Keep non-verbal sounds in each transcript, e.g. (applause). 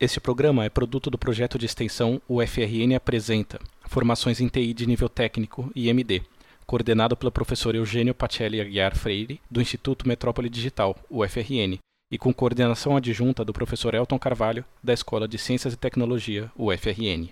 Este programa é produto do projeto de extensão UFRN Apresenta Formações em TI de Nível Técnico IMD, coordenado pelo professor Eugênio Pacelli Aguiar Freire, do Instituto Metrópole Digital, UFRN, e com coordenação adjunta do professor Elton Carvalho, da Escola de Ciências e Tecnologia, UFRN.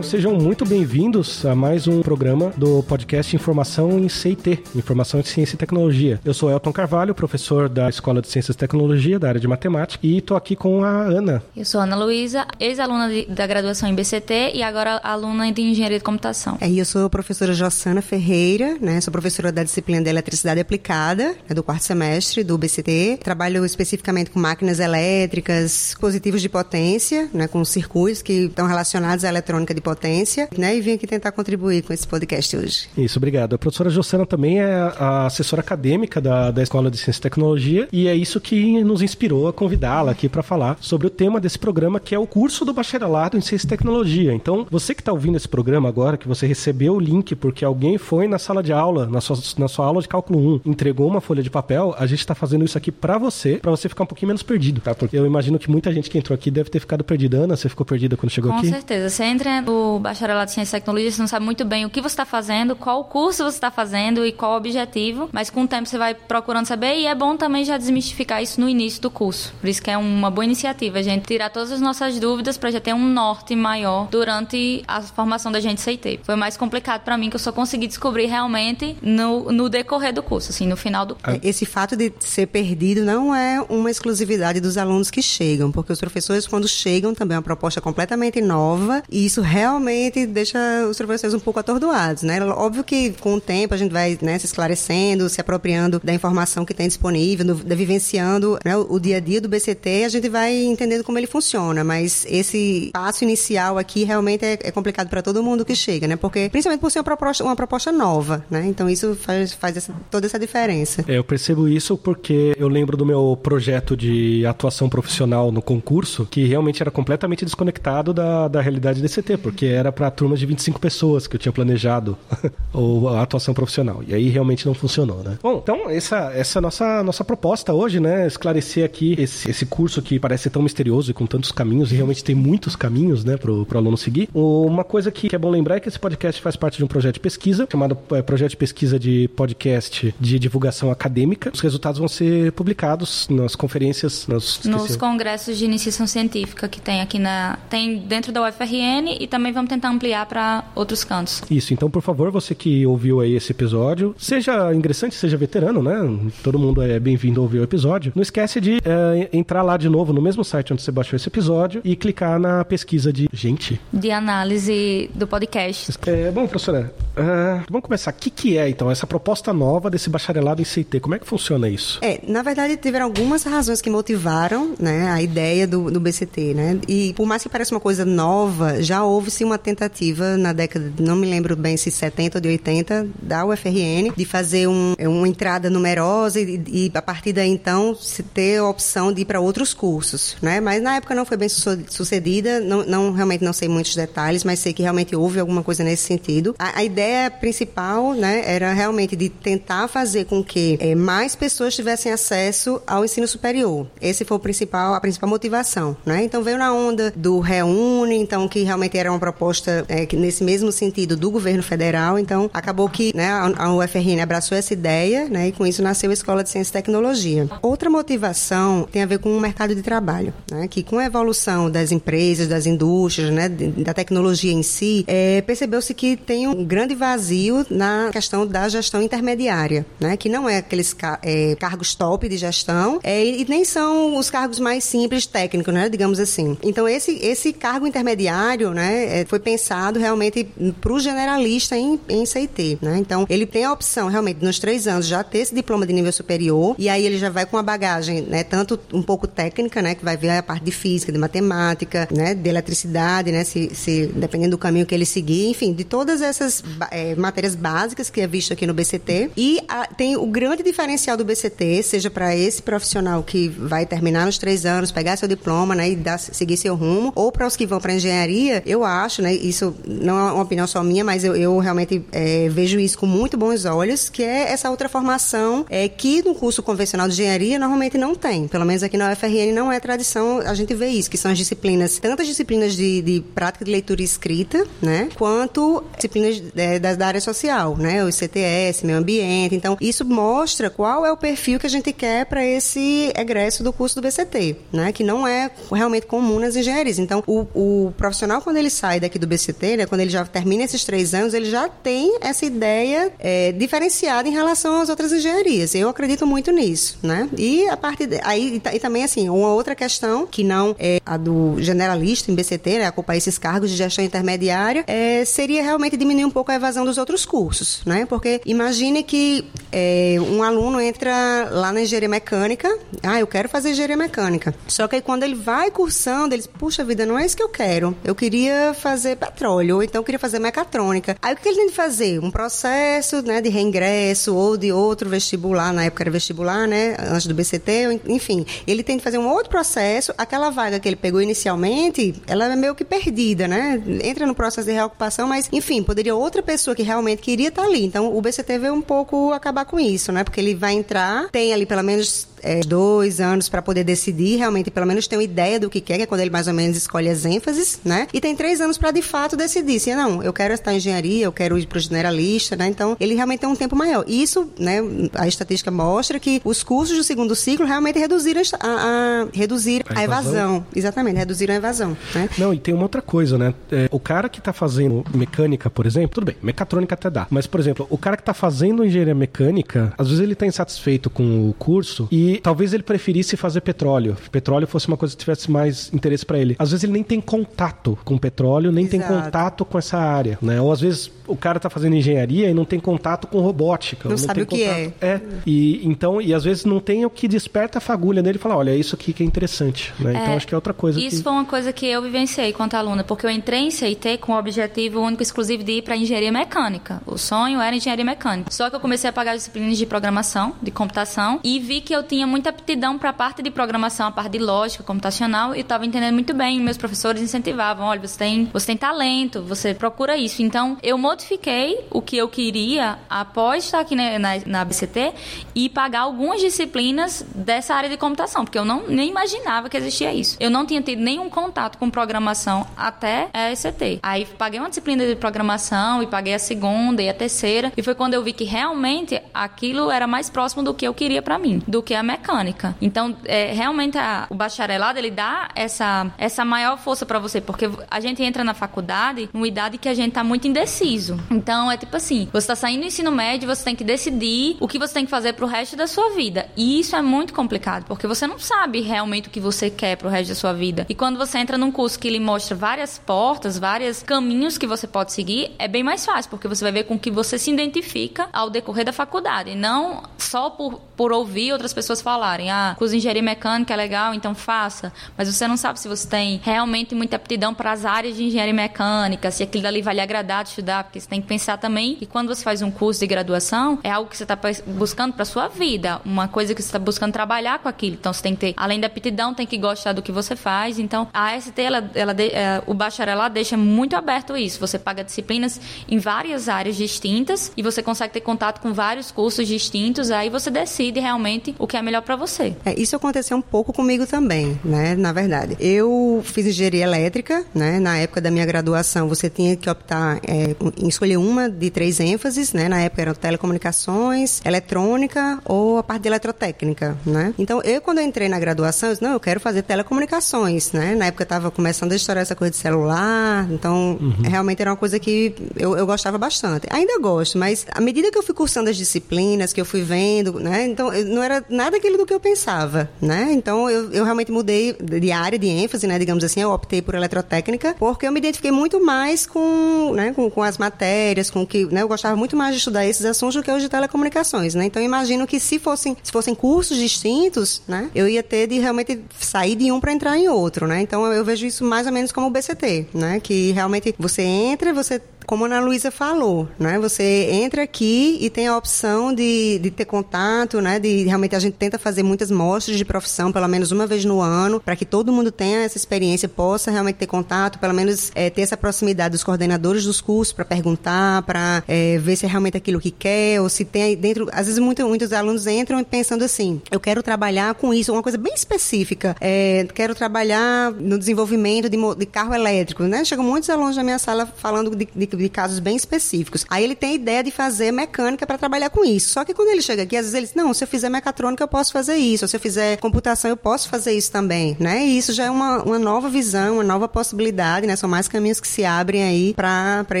Sejam muito bem-vindos a mais um programa do podcast Informação em CIT, Informação em Ciência e Tecnologia. Eu sou Elton Carvalho, professor da Escola de Ciências e Tecnologia, da área de Matemática, e estou aqui com a Ana. Eu sou Ana Luísa, ex-aluna da graduação em BCT e agora aluna de Engenharia de Computação. É, eu sou a professora Jossana Ferreira, né? Sou professora da disciplina de Eletricidade Aplicada, né, do quarto semestre do BCT. Trabalho especificamente com máquinas elétricas, dispositivos de potência, né? Com circuitos que estão relacionados à eletrônica de potência potência, né? E vim aqui tentar contribuir com esse podcast hoje. Isso, obrigado. A professora Jossana também é a assessora acadêmica da, da Escola de Ciência e Tecnologia e é isso que nos inspirou a convidá-la aqui para falar sobre o tema desse programa, que é o curso do bacharelado em Ciência e Tecnologia. Então, você que está ouvindo esse programa agora, que você recebeu o link porque alguém foi na sala de aula, na sua, na sua aula de cálculo 1, entregou uma folha de papel, a gente está fazendo isso aqui para você, para você ficar um pouquinho menos perdido, tá? Porque eu imagino que muita gente que entrou aqui deve ter ficado perdida. Ana, você ficou perdida quando chegou Com aqui? Com certeza. Você entra no bacharelado em Ciência e Tecnologia, você não sabe muito bem o que você está fazendo, qual curso você está fazendo e qual o objetivo, mas com o tempo você vai procurando saber e é bom também já desmistificar isso no início do curso. Por isso que é uma boa iniciativa a gente tirar todas as nossas dúvidas para já ter um norte maior durante a formação da gente CIT. Foi mais complicado para mim que eu só consegui descobrir realmente no, no decorrer do curso, assim, no final do curso. É, esse fato de ser perdido não é uma exclusividade dos alunos que chegam, porque os professores quando chegam também é uma proposta completamente nova e isso realmente deixa os professores um pouco atordoados, né? Óbvio que com o tempo a gente vai né, se esclarecendo, se apropriando da informação que tem disponível, da, vivenciando né, o, o, dia a dia do BCT, a gente vai entendendo como ele funciona, mas esse passo inicial aqui realmente é, é complicado para todo mundo que chega, né? Porque, principalmente por ser uma proposta, uma proposta nova, né? Então isso faz, faz essa, toda essa diferença. É, eu percebo isso porque eu lembro do meu projeto de atuação profissional no concurso, que realmente era completamente desconectado da, da realidade do DCT, porque era para turmas de 25 pessoas que eu tinha planejado (laughs) ou a atuação profissional. E aí realmente não funcionou, né? Bom, então essa, essa é a nossa, nossa proposta hoje, né? Esclarecer aqui esse, esse curso que parece ser tão misterioso e com tantos caminhos, e realmente tem muitos caminhos, né, pro, pro aluno seguir. Uma coisa que, que é bom lembrar é que esse podcast faz parte de um projeto de pesquisa, chamado é, Projeto de Pesquisa de Podcast de Divulgação Acadêmica. Os resultados vão ser publicados nas conferências, nos, nos congressos de iniciação científica que tem aqui na. tem dentro da UFRN e também vamos tentar ampliar para outros cantos. Isso, então por favor, você que ouviu aí esse episódio, seja ingressante, seja veterano, né? Todo mundo é bem-vindo a ouvir o episódio. Não esquece de é, entrar lá de novo no mesmo site onde você baixou esse episódio e clicar na pesquisa de gente. De análise do podcast. É, bom, professora, uh, vamos começar. O que, que é, então, essa proposta nova desse bacharelado em CIT? Como é que funciona isso? É, na verdade, tiveram algumas razões que motivaram né, a ideia do, do BCT, né? E por mais que pareça uma coisa nova, já houve-se uma tentativa na década, não me lembro bem se 70 ou de 80, da UFRN, de fazer um, é, uma entrada numerosa e, e, a partir daí então se ter a opção de ir para outros cursos, né? Mas na época não foi bem sucedida, não, não, realmente não sei muitos detalhes, mas sei que realmente houve alguma coisa nesse sentido. A, a ideia principal, né, era realmente de tentar fazer com que é, mais pessoas tivessem acesso ao ensino superior. Esse foi o principal, a principal motivação, né? Então veio na onda do Reúne, então que realmente era uma proposta é, nesse mesmo sentido do governo federal. Então, acabou que né, a UFRN abraçou essa ideia né, e com isso nasceu a Escola de Ciência e Tecnologia. Outra motivação tem a ver com o mercado de trabalho, né, que com a evolução das empresas, das indústrias, né, da tecnologia em si, é, percebeu-se que tem um grande vazio na questão da gestão intermediária, né, que não é aqueles é, cargos top de gestão é, e nem são os cargos mais simples técnicos, né, digamos assim. Então, esse, esse cargo intermediário né, foi pensado realmente para o generalista em, em CIT. Né? Então, ele tem a opção realmente nos três anos já ter esse diploma de nível superior e aí ele já vai com uma bagagem, né, tanto um pouco técnica, né, que vai ver a parte de física, de matemática, né, de eletricidade, né, se, se dependendo do caminho que ele seguir, enfim, de todas essas é, matérias básicas que é visto aqui no BCT. E a, tem o grande diferencial do BCT, seja para esse profissional que vai terminar nos três anos, pegar seu diploma, né, e dar, seguir seu rumo, ou para os que vão para engenharia, eu acho acho, né? Isso não é uma opinião só minha, mas eu, eu realmente é, vejo isso com muito bons olhos, que é essa outra formação é, que no curso convencional de engenharia normalmente não tem. Pelo menos aqui na UFRN não é tradição a gente vê isso, que são as disciplinas, tantas disciplinas de, de prática de leitura e escrita, né? Quanto disciplinas é, da, da área social, né? O CTS, meio ambiente. Então, isso mostra qual é o perfil que a gente quer para esse egresso do curso do BCT, né? Que não é realmente comum nas engenharias. Então, o, o profissional, quando ele sai daqui do BCT, né? Quando ele já termina esses três anos, ele já tem essa ideia é, diferenciada em relação às outras engenharias. Eu acredito muito nisso, né? E a parte de, aí e também assim uma outra questão que não é a do generalista em BCT, né? Ocupar esses cargos de gestão intermediária, é, seria realmente diminuir um pouco a evasão dos outros cursos, né? Porque imagine que é, um aluno entra lá na engenharia mecânica, ah, eu quero fazer engenharia mecânica. Só que aí quando ele vai cursando, ele puxa vida, não é isso que eu quero. Eu queria fazer petróleo, ou então queria fazer mecatrônica. Aí o que ele tem de fazer? Um processo né, de reingresso ou de outro vestibular, na época era vestibular, né? Antes do BCT, enfim. Ele tem de fazer um outro processo. Aquela vaga que ele pegou inicialmente, ela é meio que perdida, né? Entra no processo de reocupação, mas, enfim, poderia outra pessoa que realmente queria estar ali. Então, o BCT veio um pouco acabar com isso, né? Porque ele vai entrar, tem ali pelo menos é, dois anos para poder decidir, realmente, pelo menos ter uma ideia do que quer, que é quando ele mais ou menos escolhe as ênfases, né? E tem três anos para de fato decidir se não, eu quero estar em engenharia, eu quero ir para o generalista, né? Então, ele realmente tem um tempo maior. Isso, né, a estatística mostra que os cursos do segundo ciclo realmente reduziram a, a reduzir a, a evasão. evasão. Exatamente, reduziram a evasão, né? Não, e tem uma outra coisa, né? É, o cara que está fazendo mecânica, por exemplo, tudo bem, mecatrônica até dá, mas, por exemplo, o cara que está fazendo engenharia mecânica, às vezes ele está insatisfeito com o curso e talvez ele preferisse fazer petróleo. Petróleo fosse uma coisa que tivesse mais interesse para ele. Às vezes ele nem tem contato com petróleo, nem Exato. tem contato com essa área, né? Ou às vezes o cara tá fazendo engenharia e não tem contato com robótica. Não, não sabe o que contato. é. É. E então, e às vezes não tem o que desperta a fagulha nele e fala, olha, é isso aqui que é interessante, né? Então, é, então acho que é outra coisa. Isso que... foi uma coisa que eu vivenciei quanto aluna, porque eu entrei em CIT com o objetivo único e exclusivo de ir para engenharia mecânica. O sonho era engenharia mecânica. Só que eu comecei a pagar disciplinas de programação, de computação e vi que eu tinha muita aptidão para a parte de programação, a parte de lógica computacional e estava entendendo muito bem. Meus professores incentivavam, olha, você tem, você tem talento, você procura isso. Então, eu modifiquei o que eu queria após estar aqui na, na, na BCT e pagar algumas disciplinas dessa área de computação, porque eu não nem imaginava que existia isso. Eu não tinha tido nenhum contato com programação até a ECT. Aí paguei uma disciplina de programação e paguei a segunda e a terceira, e foi quando eu vi que realmente aquilo era mais próximo do que eu queria para mim, do que a mecânica. Então, é, realmente a, o bacharelado ele dá essa essa maior força para você, porque a gente entra na faculdade numa idade que a gente tá muito indeciso. Então, é tipo assim, você tá saindo do ensino médio, você tem que decidir o que você tem que fazer pro resto da sua vida. E isso é muito complicado, porque você não sabe realmente o que você quer pro resto da sua vida. E quando você entra num curso que ele mostra várias portas, vários caminhos que você pode seguir, é bem mais fácil, porque você vai ver com que você se identifica ao decorrer da faculdade, não só por, por ouvir outras pessoas falarem, ah, curso de engenharia mecânica é legal, então faça. Mas você não sabe se você tem realmente muita aptidão para as áreas de engenharia mecânica, se aquilo ali vai lhe agradar de estudar, porque você tem que pensar também que quando você faz um curso de graduação, é algo que você está buscando para sua vida, uma coisa que você está buscando trabalhar com aquilo. Então você tem que ter, além da aptidão, tem que gostar do que você faz. Então a AST, ela, ela é, o bacharelado deixa muito aberto isso. Você paga disciplinas em várias áreas distintas e você consegue ter contato com vários cursos distintos. Aí você decide realmente o que é melhor para você. É, isso aconteceu um pouco comigo também, né? Na verdade, eu fiz engenharia elétrica, né? Na época da minha graduação, você tinha que optar é, em escolher uma de três ênfases, né? Na época eram telecomunicações, eletrônica ou a parte de eletrotécnica, né? Então, eu quando eu entrei na graduação, eu disse, não, eu quero fazer telecomunicações, né? Na época eu estava começando a estourar essa coisa de celular, então uhum. realmente era uma coisa que eu, eu gostava bastante. Ainda gosto, mas à medida que eu fui cursando as disciplinas, que eu fui vendo, né? Então, não era nada aquilo do que eu pensava, né? Então, eu, eu realmente mudei de área de ênfase, né? Digamos assim, eu optei por eletrotécnica, porque eu me identifiquei muito mais com, né? com, com as matérias, com que, né? Eu gostava muito mais de estudar esses assuntos do que os de telecomunicações, né? Então, imagino que se fossem, se fossem cursos distintos, né? Eu ia ter de realmente sair de um para entrar em outro, né? Então, eu, eu vejo isso mais ou menos como o BCT, né? Que realmente você entra, você como a Ana Luísa falou, né? Você entra aqui e tem a opção de, de ter contato, né? De realmente a gente tenta fazer muitas mostras de profissão, pelo menos uma vez no ano, para que todo mundo tenha essa experiência, possa realmente ter contato, pelo menos é, ter essa proximidade dos coordenadores dos cursos para perguntar, para é, ver se é realmente aquilo que quer, ou se tem aí dentro. Às vezes muito, muitos alunos entram pensando assim: eu quero trabalhar com isso, uma coisa bem específica. É, quero trabalhar no desenvolvimento de, de carro elétrico, né? Chegam muitos alunos na minha sala falando de, de, de casos bem específicos. Aí ele tem a ideia de fazer mecânica para trabalhar com isso. Só que quando ele chega aqui, às vezes ele diz, não, se eu fizer mecatrônica eu posso fazer isso, ou se eu fizer computação eu posso fazer isso também, né? E isso já é uma, uma nova visão, uma nova possibilidade, né? São mais caminhos que se abrem aí para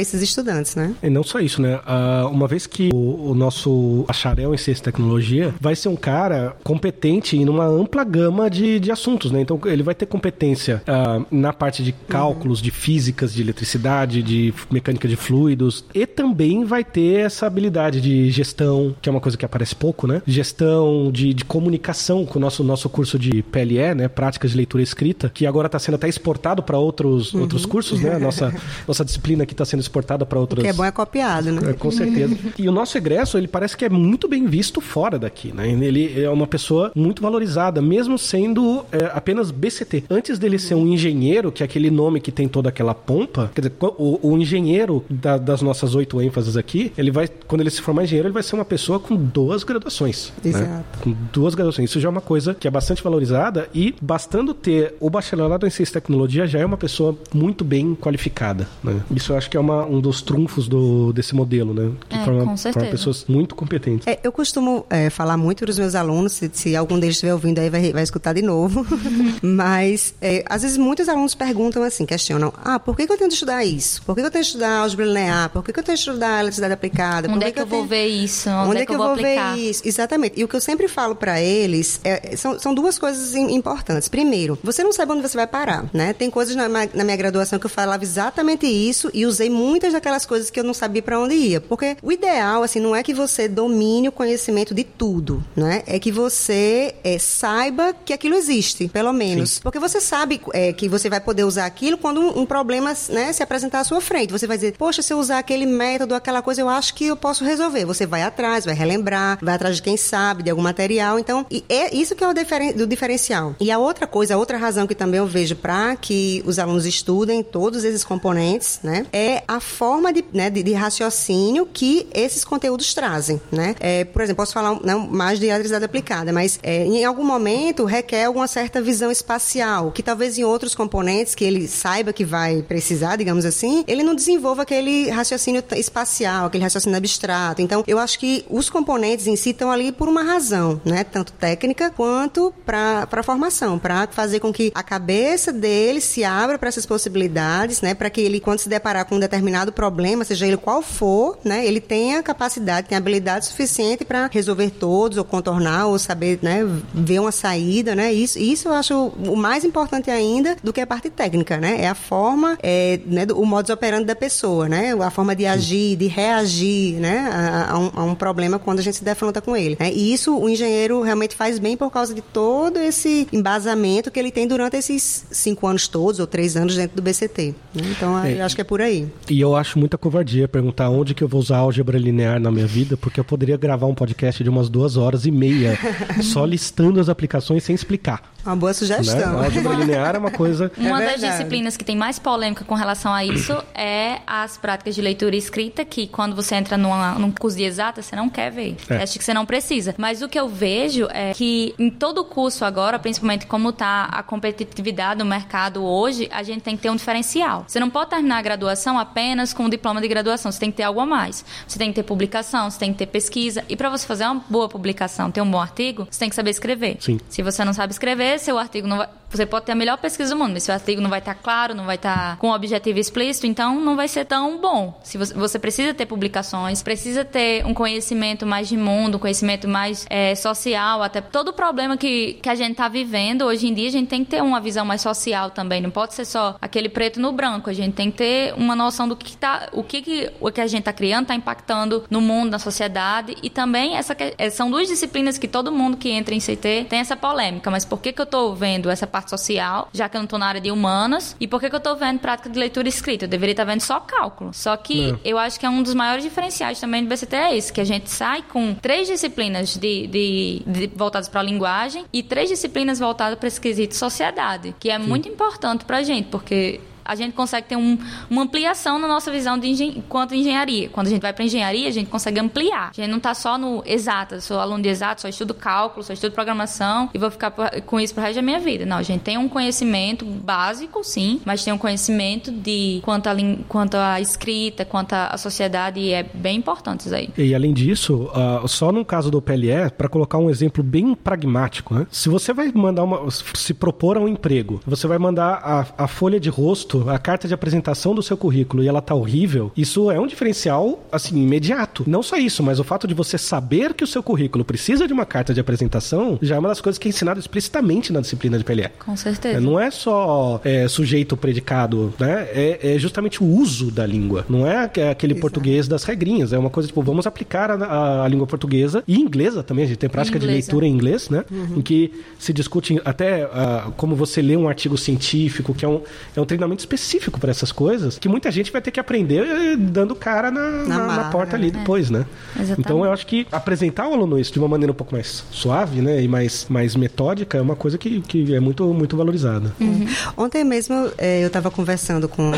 esses estudantes, né? E não só isso, né? Uh, uma vez que o, o, nosso bacharel em ciência e tecnologia vai ser um cara competente em uma ampla gama de, de assuntos, né? Então ele vai ter competência uh, na parte de cálculos, uhum. de físicas, de eletricidade, de mecânica de fluidos, e também vai ter essa habilidade de gestão, que é uma coisa que aparece pouco, né? Gestão de, de comunicação com o nosso, nosso curso de PLE, né? Práticas de leitura escrita, que agora está sendo até exportado para outros, uhum. outros cursos, né? (laughs) Nossa, nossa disciplina aqui está sendo exportada para outros. O que é bom é copiado, né? É, com certeza. e o nosso egresso, ele parece que é muito bem visto fora daqui, né? Ele é uma pessoa muito valorizada, mesmo sendo é, apenas BCT. Antes dele ser um engenheiro, que é aquele nome que tem toda aquela pompa, quer dizer, o, o engenheiro da, das nossas oito ênfases aqui, ele vai, quando ele se formar engenheiro, ele vai ser uma pessoa com duas graduações. Né? Exato. Né? Com duas graduações. Isso já é uma coisa que é bastante valorizada e bastando ter o bacharelado em ciência e tecnologia já é uma pessoa muito bem qualificada. Né? Isso eu acho que é uma, um dos trunfos do, desse modelo, né? Que é, forma, forma pessoas muito competentes. É, eu costumo é, falar muito para os meus alunos, se, se, algum deles estiver ouvindo aí vai, vai escutar de novo, (laughs) mas é, às vezes muitos alunos perguntam assim, questionam, ah, por que, que eu tenho que estudar isso? Por que, que eu tenho que estudar álgebra linear? Por que, que eu tenho que estudar eletricidade aplicada? Onde é que, que eu, tenho... vou ver isso? Onde, Onde é que, eu vou, vou ver isso? Exatamente. E o que eu sempre falo para eles é, são, são duas coisas importantes. Primeiro, você não sabe onde você vai parar, né? Tem coisas na, na minha graduação que eu falava exatamente isso e usei muitas daquelas coisas que eu não sabia para onde ia. Porque o ideal, assim, não é que você domine o conhecimento de tudo, né? É que você é, saiba que aquilo existe, pelo menos. Sim. Porque você sabe é, que você vai poder usar aquilo quando um, um problema né, se apresentar à sua frente. Você vai dizer, poxa, se eu usar aquele método, aquela coisa, eu acho que eu posso resolver. Você vai atrás, vai relembrar, vai atrás de quem sabe, de algum material. Então, é isso que é o, diferen, do diferencial. E a outra coisa, a outra razão que também eu vejo para que os alunos estudem todos esses componentes, né, é a forma de, né, de, de raciocínio que esses conteúdos trazem, né? É, por exemplo, posso falar não, mais de eletricidade aplicada, mas é, em algum momento requer alguma certa visão espacial, que talvez em outros componentes que ele saiba que vai precisar, digamos assim, ele não desenvolva aquele raciocínio espacial, aquele raciocínio abstrato. Então, eu acho que os componentes em si estão ali por uma razão, né? Tanto técnica quanto para formação, para fazer com que a cabeça dele se abra para essas possibilidades, né? Para que ele, quando se deparar com um determinado problema, seja ele qual for, né? Ele tenha capacidade, tenha habilidade suficiente para resolver todos, ou contornar, ou saber, né? Ver uma saída, né? Isso, isso eu acho o mais importante ainda do que a parte técnica, né? É a forma, é, né? O modus operandi da pessoa, né? A forma de agir, de reagir, né? A, a, um, a um, problema quando a gente se defronta com ele. Né? E isso o engenheiro realmente faz bem por causa de todo esse embasamento que ele tem durante esses cinco anos todos, ou três anos dentro do BCT. Né? Então, é, eu acho que é por aí. E eu acho muita covardia perguntar onde que eu vou usar álgebra linear na minha vida, porque eu poderia gravar um podcast de umas duas horas e meia (laughs) só listando as aplicações sem explicar. Uma boa sugestão. Né? A álgebra linear é uma coisa. Uma é das disciplinas que tem mais polêmica com relação a isso é as práticas de leitura e escrita, que quando você entra numa, num curso de exata, você não quer ver. É. Acho que você não precisa. Mas o que eu vejo é que em todo curso agora, principalmente como está a competitividade do mercado hoje, a gente tem que ter um diferencial. Você não pode terminar a graduação apenas com um diploma de graduação. Você tem que ter algo a mais. Você tem que ter publicação, você tem que ter pesquisa. E para você fazer uma boa publicação, ter um bom artigo, você tem que saber escrever. Sim. Se você não sabe escrever, seu artigo não vai você pode ter a melhor pesquisa do mundo, mas seu artigo não vai estar claro, não vai estar com objetivo explícito, então não vai ser tão bom. Se você, você precisa ter publicações, precisa ter um conhecimento mais de mundo, um conhecimento mais é, social, até todo o problema que, que a gente está vivendo hoje em dia, a gente tem que ter uma visão mais social também. Não pode ser só aquele preto no branco. A gente tem que ter uma noção do que tá, o que, que o que a gente está criando está impactando no mundo, na sociedade e também essa são duas disciplinas que todo mundo que entra em CT tem essa polêmica. Mas por que que eu estou vendo essa parte social, já que eu não estou na área de humanas. E por que, que eu estou vendo prática de leitura escrita? Eu deveria estar vendo só cálculo. Só que não. eu acho que é um dos maiores diferenciais também do BCT é esse, que a gente sai com três disciplinas de, de, de voltadas para a linguagem e três disciplinas voltadas para esse quesito sociedade, que é Sim. muito importante para a gente, porque a gente consegue ter um, uma ampliação na nossa visão de engen quanto engenharia. Quando a gente vai para engenharia, a gente consegue ampliar. A gente não está só no exato, sou aluno de exato, só estudo cálculo, só estudo programação e vou ficar com isso pro resto da minha vida. Não, a gente tem um conhecimento básico, sim, mas tem um conhecimento de quanto a, quanto a escrita, quanto a sociedade, e é bem importante isso aí. E além disso, uh, só no caso do PLE, para colocar um exemplo bem pragmático, né? se você vai mandar uma. se propor a um emprego, você vai mandar a, a folha de rosto a carta de apresentação do seu currículo e ela tá horrível, isso é um diferencial, assim, imediato. Não só isso, mas o fato de você saber que o seu currículo precisa de uma carta de apresentação já é uma das coisas que é ensinado explicitamente na disciplina de PLE. Com certeza. É, não é só é, sujeito predicado, né? É, é, justamente o uso da língua. Não é aquele Exato. português das regrinhas. É uma coisa tipo, vamos aplicar a, a, a língua portuguesa e inglesa também. A gente tem prática de leitura em inglês, né? Uhum. Em que se discute até uh, como você lê um artigo científico, que é um, é um treinamento específico para essas coisas que muita gente vai ter que aprender eh, dando cara na, na, na, na porta ali é. depois, né? Exatamente. Então eu acho que apresentar o aluno isso de uma maneira um pouco mais suave, né? E mais, mais metódica é uma coisa que, que é muito, muito valorizada. Uhum. Ontem mesmo é, eu estava conversando com,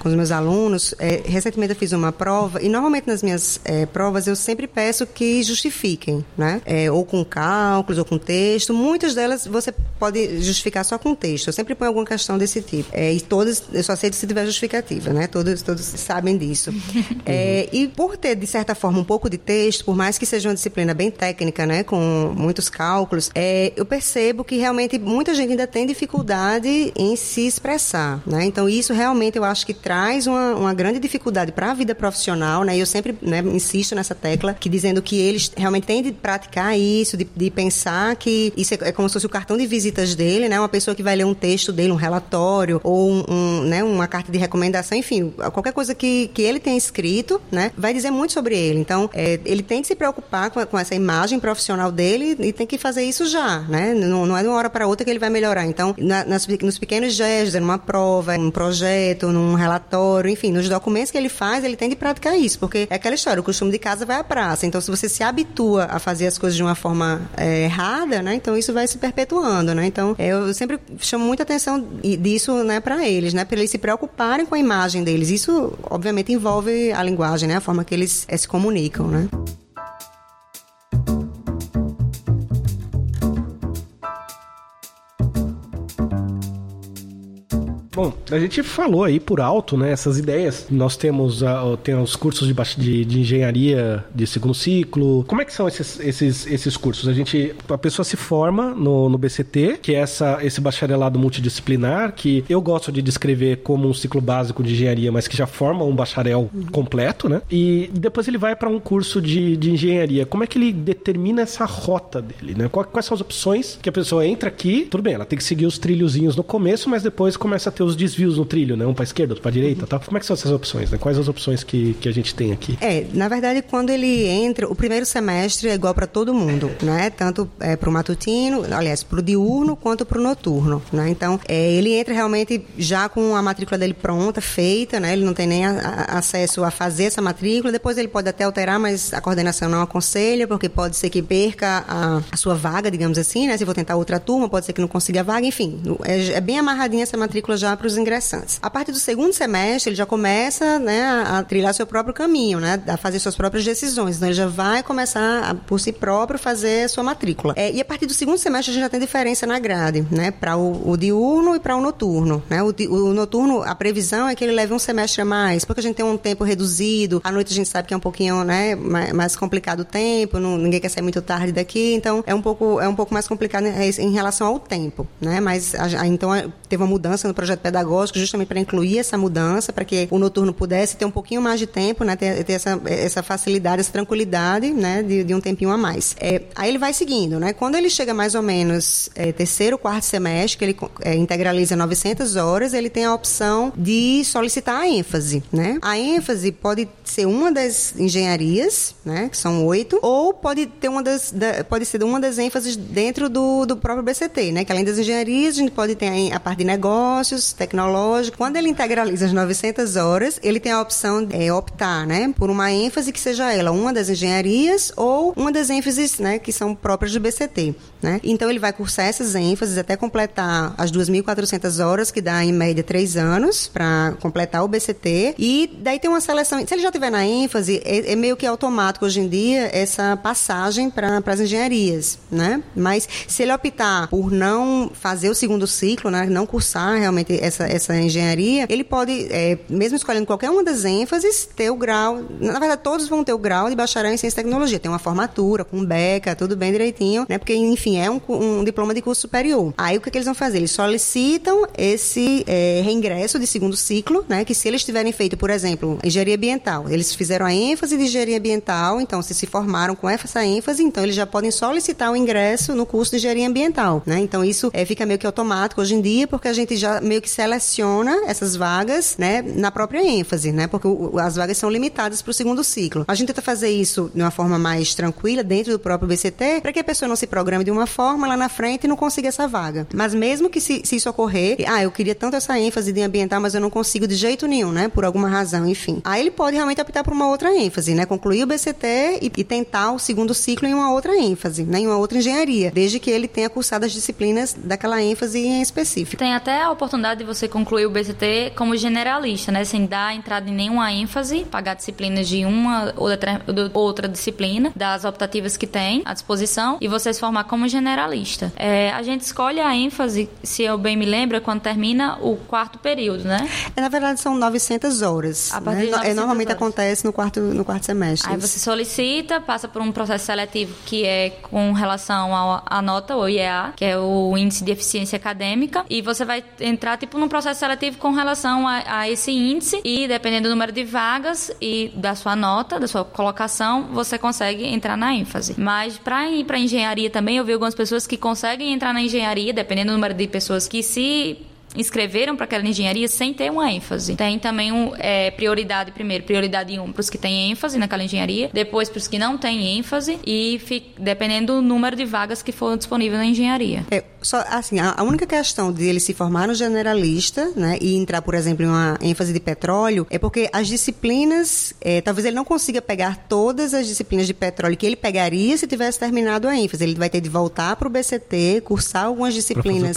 com os meus alunos. É, recentemente eu fiz uma prova e normalmente nas minhas é, provas eu sempre peço que justifiquem, né? ou com cálculos ou com texto. Muitas delas você pode justificar só com texto. Eu sempre ponho alguma questão desse tipo. e todas eu só sei se tiver justificativa, né? Todos, todos sabem disso. é, e por ter, de certa forma, um pouco de texto, por mais que seja uma disciplina bem técnica, né? Com muitos cálculos, é, eu percebo que realmente muita gente ainda tem dificuldade em se expressar, né? Então, isso realmente eu acho que traz uma, uma grande dificuldade para a vida profissional, né? E eu sempre né, insisto nessa tecla, que dizendo que eles realmente têm de praticar isso, de, de pensar que isso é, é, como se fosse o cartão de visitas dele, né? Uma pessoa que vai ler um texto dele, um relatório ou um, um né, uma carta de recomendação, enfim, qualquer coisa que, que ele tenha escrito, né, vai dizer muito sobre ele. Então, é, ele tem que se preocupar com, com, essa imagem profissional dele e tem que fazer isso já, né? Não, não é de uma hora para outra que ele vai melhorar. Então, na, nas, nos pequenos gestos, numa prova, num projeto, num relatório, enfim, nos documentos que ele faz, ele tem de praticar isso, porque é aquela história, o costume de casa vai à praça. Então, se você se habitua a fazer as coisas de uma forma é, errada, né, então isso vai se perpetuando, né? Então, é, eu sempre chamo muita atenção disso, né, para eles, né? Para eles se preocuparem com a imagem deles. Isso, obviamente, envolve a linguagem, né? A forma que eles é, se comunicam, né? Bom, a gente falou aí por alto, né, essas ideias. Nós temos, uh, tem os cursos de, de, de, engenharia de segundo ciclo. Como é que são esses, esses, esses cursos? A gente, a pessoa se forma no, no BCT, que é essa, esse bacharelado multidisciplinar, que eu gosto de descrever como um ciclo básico de engenharia, mas que já forma um bacharel completo, né? E depois ele vai para um curso de, de engenharia. Como é que ele determina essa rota dele, né? Quais são as opções que a pessoa entra aqui? Tudo bem, ela tem que seguir os trilhozinhos no começo, mas depois começa a ter os desvios no trilho, né? Um para esquerda, outro para direita, uhum. tal. Como é que são essas opções, né? Quais as opções que, que a gente tem aqui? É, na verdade, quando ele entra, o primeiro semestre é igual para todo mundo, (laughs) né? Tanto é, para o matutino, aliás, para o diurno quanto para o noturno, né? Então, é, ele entra realmente já com a matrícula dele pronta, feita, né? Ele não tem nem a, a, acesso a fazer essa matrícula. Depois ele pode até alterar, mas a coordenação não aconselha, porque pode ser que perca a, a sua vaga, digamos assim, né? Se for tentar outra turma, pode ser que não consiga a vaga, enfim. É, é bem amarradinha essa matrícula já para os ingressantes. A partir do segundo semestre, ele já começa né, a, trilhar seu próprio caminho, né, a fazer suas próprias decisões. Então, ele já vai começar, a, por si próprio, fazer sua matrícula. É, e a partir do segundo semestre, a gente já tem diferença na grade, né, para o, o, diurno e para o noturno. Né? O, o, noturno, a previsão é que ele leve um semestre a mais, porque a gente tem um tempo reduzido. À noite a gente sabe que é um pouquinho né, mais, mais complicado o tempo, não, ninguém quer sair muito tarde daqui, então é um pouco, é um pouco mais complicado em, em relação ao tempo. Né? Mas a, a, então teve uma mudança no projeto pedagógico justamente para incluir essa mudança, para que o noturno pudesse ter um pouquinho mais de tempo, né, ter, ter essa, essa facilidade, essa tranquilidade, né, de, de um tempinho a mais. É, aí ele vai seguindo, né? Quando ele chega mais ou menos é, terceiro, quarto semestre, que ele é, integraliza 900 horas, ele tem a opção de solicitar a ênfase, né? A ênfase pode ser uma das engenharias, né, que são oito, ou pode ter uma das, da, pode ser uma das ênfases dentro do, do próprio BCT, né? Que além das engenharias, a gente pode ter a parte de negócios, tecnológico. Quando ele integraliza as 900 horas, ele tem a opção de é, optar, né, por uma ênfase que seja ela uma das engenharias ou uma das ênfases, né, que são próprias do BCT, né? Então ele vai cursar essas ênfases até completar as 2.400 horas, que dá em média três anos para completar o BCT. E daí tem uma seleção. Se ele já tiver na ênfase, é, é meio que automático hoje em dia essa passagem para as engenharias, né? Mas se ele optar por não fazer o segundo ciclo, né, não cursar realmente essa, essa engenharia, ele pode, é, mesmo escolhendo qualquer uma das ênfases, ter o grau. Na verdade, todos vão ter o grau de bacharel em ciência e tecnologia. Tem uma formatura com beca, tudo bem direitinho, né? Porque, enfim, é um, um diploma de curso superior. Aí o que, que eles vão fazer? Eles solicitam esse é, reingresso de segundo ciclo, né? Que se eles tiverem feito, por exemplo, engenharia ambiental, eles fizeram a ênfase de engenharia ambiental, então se se formaram com essa ênfase, então eles já podem solicitar o ingresso no curso de engenharia ambiental, né? Então isso é, fica meio que automático hoje em dia, porque a gente já meio que seleciona essas vagas, né? Na própria ênfase, né? Porque as vagas são limitadas para o segundo ciclo. A gente tenta fazer isso de uma forma mais tranquila dentro do próprio BCT, para que a pessoa não se programe de uma forma lá na frente e não consiga essa vaga. Mas mesmo que se, se isso ocorrer, ah, eu queria tanto essa ênfase de ambiental, mas eu não consigo de jeito nenhum, né? Por alguma razão, enfim. Aí ele pode realmente optar por uma outra ênfase, né? Concluir o BCT e, e tentar o segundo ciclo em uma outra ênfase, né? Em uma outra engenharia, desde que ele tenha cursado as disciplinas daquela ênfase em específico. Tem até a oportunidade de você concluir o BCT como generalista, né? Sem dar entrada em nenhuma ênfase, pagar disciplinas de uma ou outra disciplina, das optativas que tem à disposição, e você se formar como generalista. É, a gente escolhe a ênfase, se eu bem me lembro, é quando termina o quarto período, né? É, na verdade, são 900 horas. A partir né? de 900 é, Normalmente horas. acontece no quarto, no quarto semestre. Aí você solicita, passa por um processo seletivo que é com relação à nota, o IEA, que é o Índice de Eficiência Acadêmica, e você vai entrar, tipo, num processo seletivo com relação a, a esse índice, e dependendo do número de vagas e da sua nota, da sua colocação, você consegue entrar na ênfase. Mas para ir para engenharia também, eu vi algumas pessoas que conseguem entrar na engenharia, dependendo do número de pessoas que se inscreveram para aquela engenharia sem ter uma ênfase. Tem também um, é, prioridade, primeiro, prioridade 1 um, para os que têm ênfase naquela engenharia, depois para os que não têm ênfase e dependendo do número de vagas que for disponível na engenharia. É, só, assim, a, a, única questão de ele se formar no generalista né, e entrar, por exemplo, em uma ênfase de petróleo é porque as disciplinas, é, talvez ele não consiga pegar todas as disciplinas de petróleo que ele pegaria se tivesse terminado a ênfase. Ele vai ter de voltar para o BCT, cursar algumas disciplinas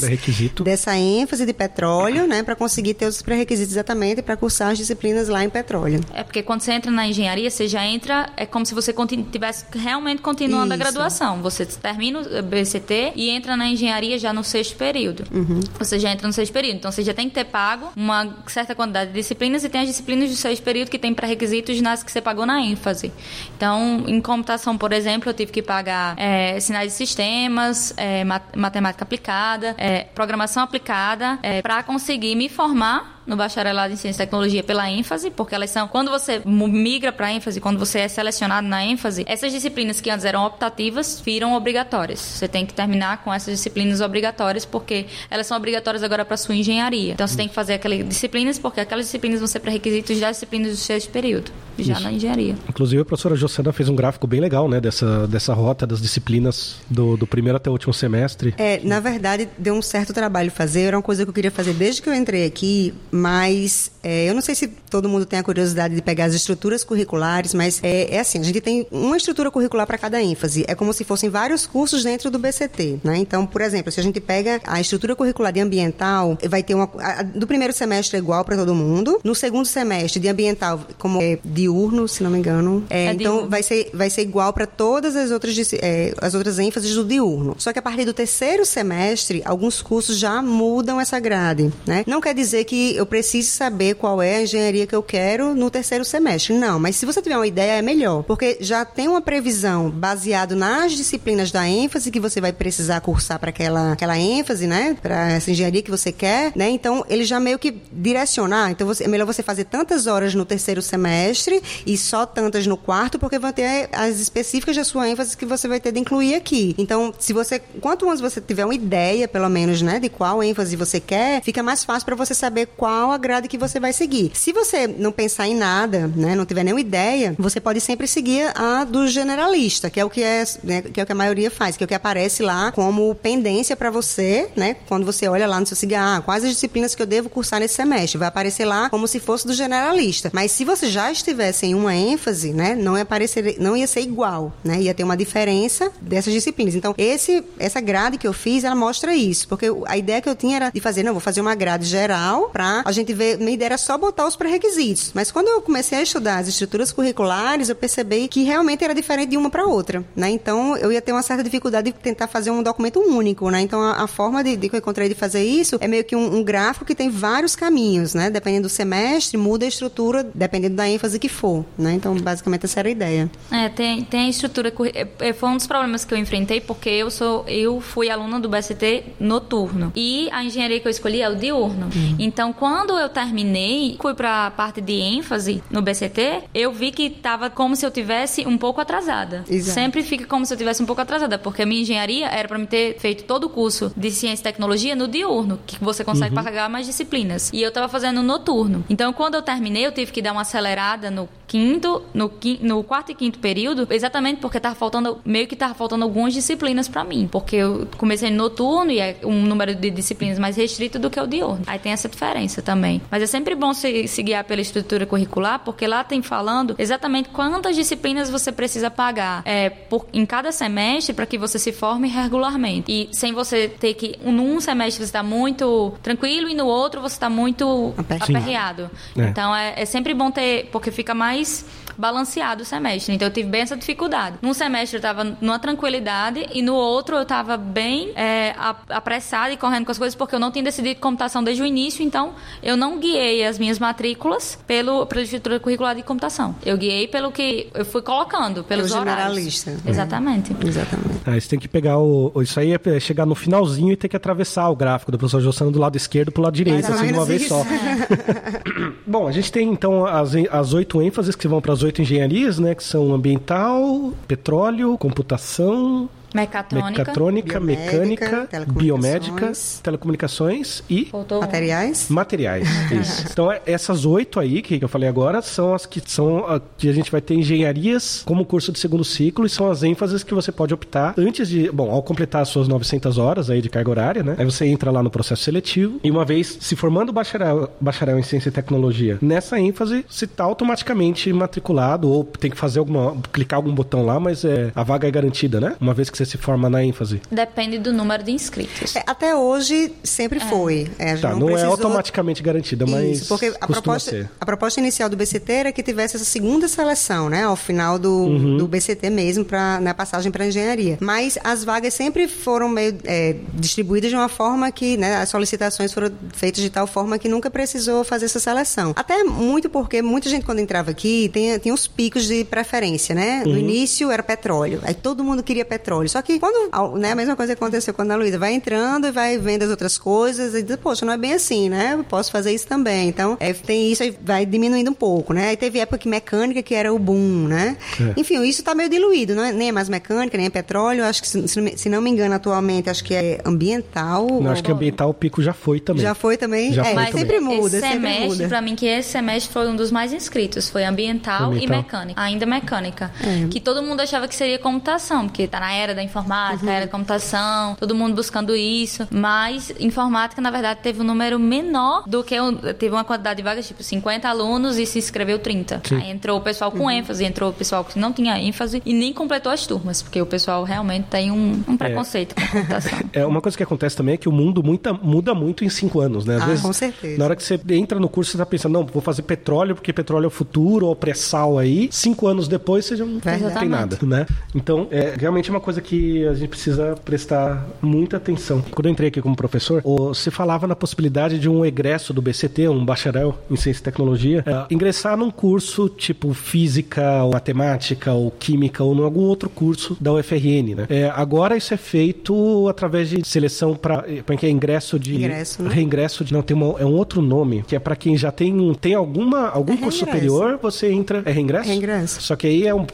dessa ênfase de petróleo petróleo, né, para conseguir ter os pré-requisitos exatamente para cursar as disciplinas lá em petróleo. É porque quando você entra na engenharia, você já entra, é como se você estivesse realmente continuando Isso. a graduação. Você termina o BCT e entra na engenharia já no sexto período. Uhum. Você já entra no sexto período. Então você já tem que ter pago uma certa quantidade de disciplinas e tem as disciplinas do sexto período que tem pré-requisitos nas que você pagou na ênfase. Então, em computação, por exemplo, eu tive que pagar é, sinais de sistemas, é, matemática aplicada, é, programação aplicada, é, para conseguir me formar no bacharelado em ciência e tecnologia pela ênfase, porque elas são quando você migra para ênfase, quando você é selecionado na ênfase, essas disciplinas que antes eram optativas viram obrigatórias. Você tem que terminar com essas disciplinas obrigatórias porque elas são obrigatórias agora para sua engenharia. Então você tem que fazer aquelas disciplinas porque aquelas disciplinas vão ser pré-requisitos das disciplinas do sexto período, já Isso. na engenharia. Inclusive a professora Jocena fez um gráfico bem legal, né, dessa dessa rota das disciplinas do, do primeiro até o último semestre. É, na verdade, deu um certo trabalho fazer, era uma coisa que eu queria fazer desde que eu entrei aqui, mas é, eu não sei se todo mundo tem a curiosidade de pegar as estruturas curriculares, mas é, é assim, a gente tem uma estrutura curricular para cada ênfase. É como se fossem vários cursos dentro do BCT, né? Então, por exemplo, se a gente pega a estrutura curricular de ambiental, vai ter uma a, do primeiro semestre é igual para todo mundo. No segundo semestre de ambiental, como é diurno, se não me engano. É, É então diurno. vai ser, vai ser igual para todas as outras, é, as outras ênfases do diurno. Só que a partir do terceiro semestre, alguns cursos já mudam essa grade, né? Não quer dizer que eu precise saber qual é a engenharia que eu quero no terceiro semestre. Não, mas se você tiver uma ideia, é melhor. Porque já tem uma previsão baseado nas disciplinas da ênfase que você vai precisar cursar para aquela, aquela ênfase, né? Para essa engenharia que você quer, né? Então, ele já meio que direcionar. Então, você- é melhor você fazer tantas horas no terceiro semestre e só tantas no quarto, porque vão ter as específicas da sua ênfase que você vai ter de incluir aqui. Então, se você, quanto antes você tiver uma ideia, pelo menos, né, de qual ênfase você quer, fica mais fácil para você saber qual a grade que você vai seguir. Se você não pensar em nada, né, não tiver nenhuma ideia, você pode sempre seguir a do generalista, que é o que é, né, que é o que a maioria faz, que é o que aparece lá como pendência para você, né, quando você olha lá no seu seguir, ah, quais as disciplinas que eu devo cursar nesse semestre, vai aparecer lá como se fosse do generalista. Mas se você já estivesse em uma ênfase, né, não ia aparecer, não ia ser igual, né, ia ter uma diferença dessas disciplinas. Então, esse essa grade que eu fiz, ela mostra isso, porque a ideia que eu tinha era de fazer, não, vou fazer uma grade geral para a gente ver, minha ideia era só botar os pré-requisitos. Mas quando eu comecei a estudar as estruturas curriculares, eu percebi que realmente era diferente de uma para outra, né? Então, eu ia ter uma certa dificuldade de tentar fazer um documento único, né? Então, a, a forma de, de que eu encontrei de fazer isso é meio que um, um gráfico que tem vários caminhos, né? Dependendo do semestre, muda a estrutura, dependendo da ênfase que for, né? Então, basicamente, essa era a ideia. É, tem, tem a estrutura. é, é, Foi um dos problemas que eu enfrentei, porque eu sou eu fui aluna do BST noturno. E a engenharia que eu escolhi é o diurno. Então, quando eu terminei, fui para a parte de ênfase no BCT, eu vi que tava como se eu tivesse um pouco atrasada. Exato. Sempre fica como se eu tivesse um pouco atrasada, porque a minha engenharia era para me ter feito todo o curso de ciência e tecnologia no diurno, que você consegue pagar mais disciplinas. E eu tava fazendo noturno. Então, quando eu terminei, eu tive que dar uma acelerada no quinto, no, qui- no quarto e quinto período, exatamente porque tava faltando, meio que tava faltando algumas disciplinas para mim, porque eu comecei no noturno e é um número de disciplinas mais restrito do que o diurno. Aí tem essa diferença também. Mas é sempre bom se, se guiar pela estrutura curricular, porque lá tem falando exatamente quantas disciplinas você precisa pagar é, por, em cada semestre para que você se forme regularmente. E sem você ter que, num semestre você está muito tranquilo e no outro você está muito aperreado. É. Então é, é sempre bom ter, porque fica mais balanceado o semestre. Então eu tive bem essa dificuldade. Num semestre eu estava numa tranquilidade e no outro eu estava bem é, apressada e correndo com as coisas porque eu não tinha decidido computação desde o início, então eu não guiei as minhas matrículas pelo, pela estrutura curricular de computação. Eu guiei pelo que eu fui colocando, pelos Pelo horários. generalista. Exatamente. Exatamente. Aí você tem que pegar o. Isso aí é chegar no finalzinho e ter que atravessar o gráfico do professor Jossano do lado esquerdo pro lado direito, ou assim, de uma vez só. (laughs) Bom, a gente tem então as, as oito ênfases que vão para as oito engenharias, né? Que são ambiental, petróleo, computação, Mecatrônica. mecatrônica, mecânica, telecomunicações. biomédica, telecomunicações e Faltou um. Materiais? Materiais, (laughs) isso. Então, é- essas oito aí que eu falei agora são as que são a, que a gente vai ter engenharias como curso de segundo ciclo e são as ênfases que você pode optar antes de, bom, ao completar as suas 900 horas aí de carga horária, né? Aí você entra lá no processo seletivo e uma vez se formando bacharel, bacharel em ciência e tecnologia, nessa ênfase você está automaticamente matriculado ou tem que fazer alguma, clicar algum botão lá, mas é, a vaga é garantida, né? Uma vez que você se forma na ênfase. Depende do número de inscritos. É, até hoje sempre foi. É, a gente Tá, não, é precisou- automaticamente garantida, mas Isso, porque a costuma proposta, ser. a proposta inicial do BCT era que tivesse essa segunda seleção, né, ao final do, Uhum. do BCT mesmo, pra, na passagem para engenharia. Mas as vagas sempre foram meio é, distribuídas de uma forma que, né, as solicitações foram feitas de tal forma que nunca precisou fazer essa seleção. Até muito porque muita gente quando entrava aqui tinha, tinha os picos de preferência, né? Uhum. No início era petróleo, aí todo mundo queria petróleo. Só que quando, né, a mesma coisa que aconteceu com a Ana Luísa, vai entrando e vai vendo as outras coisas e diz, poxa, não é bem assim, né? Eu posso fazer isso também. Então, é, tem isso aí vai diminuindo um pouco, né? Aí teve época que mecânica que era o boom, né? É. Enfim, isso tá meio diluído, não é, nem é mais mecânica, nem é petróleo. Acho que, se, se não me- engano, atualmente, acho que é ambiental. Não, acho que ambiental o pico já foi também. Já foi também? Já é, foi mas também. sempre muda, esse sempre semestre, muda. pra mim, que esse semestre foi um dos mais inscritos. Foi ambiental, Ambiental. e mecânica. Ainda mecânica. É. Que todo mundo achava que seria computação, porque tá na era da informática, uhum. era da computação, todo mundo buscando isso. Mas informática, na verdade, teve um número menor do que. Teve uma quantidade de vagas, tipo 50 alunos e se inscreveu 30. Sim. Aí entrou o pessoal com uhum. ênfase, entrou o pessoal que não tinha ênfase e nem completou as turmas, porque o pessoal realmente tem um, um é. preconceito é. com a computação. (laughs) É, uma coisa que acontece também é que o mundo muita, muda muito em cinco anos, né? Às ah, vezes, com certeza. Na hora que você entra no curso, você tá pensando, não, vou fazer petróleo porque petróleo é o futuro, ou pré-sal aí. Cinco anos depois, você já não tem nada, né? Então, é realmente é uma coisa que a gente precisa prestar muita atenção. Quando eu entrei aqui como professor, você falava na possibilidade de um egresso do BCT, um bacharel em ciência e tecnologia, é, ingressar num curso tipo física, ou matemática, ou química, ou em algum outro curso da UFRN, né? É, agora isso é feito através de seleção para que é ingresso de ingresso, né? reingresso de não tem uma, é um outro nome que é para quem já tem tem alguma algum é curso superior você entra é reingresso. reingresso. Só que aí é um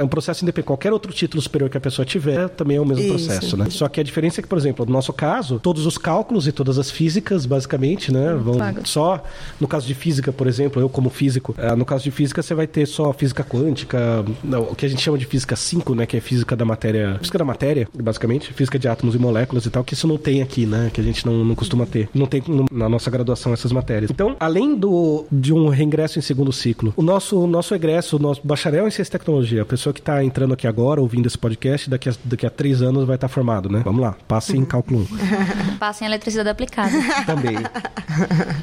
é um processo independente qualquer outro título superior que a pessoa tiver também é o mesmo isso. processo, né? Só que a diferença é que por exemplo no nosso caso todos os cálculos e todas as físicas basicamente, né, vão Paga. só no caso de física por exemplo eu como físico é, no caso de física você vai ter só física quântica o que a gente chama de física 5, né, que é física da matéria física da matéria basicamente física de átomos e moléculas e tal que isso não tem aqui, né? Que a gente não, não costuma ter. Não tem na nossa graduação essas matérias. Então, além do, de um reingresso em segundo ciclo, o nosso, o nosso egresso, o nosso bacharel em ciência e tecnologia, a pessoa que está entrando aqui agora, ouvindo esse podcast, daqui a, daqui a três anos vai estar tá formado, né? Vamos lá, passe em cálculo 1. (laughs) passe em eletricidade aplicada. Também.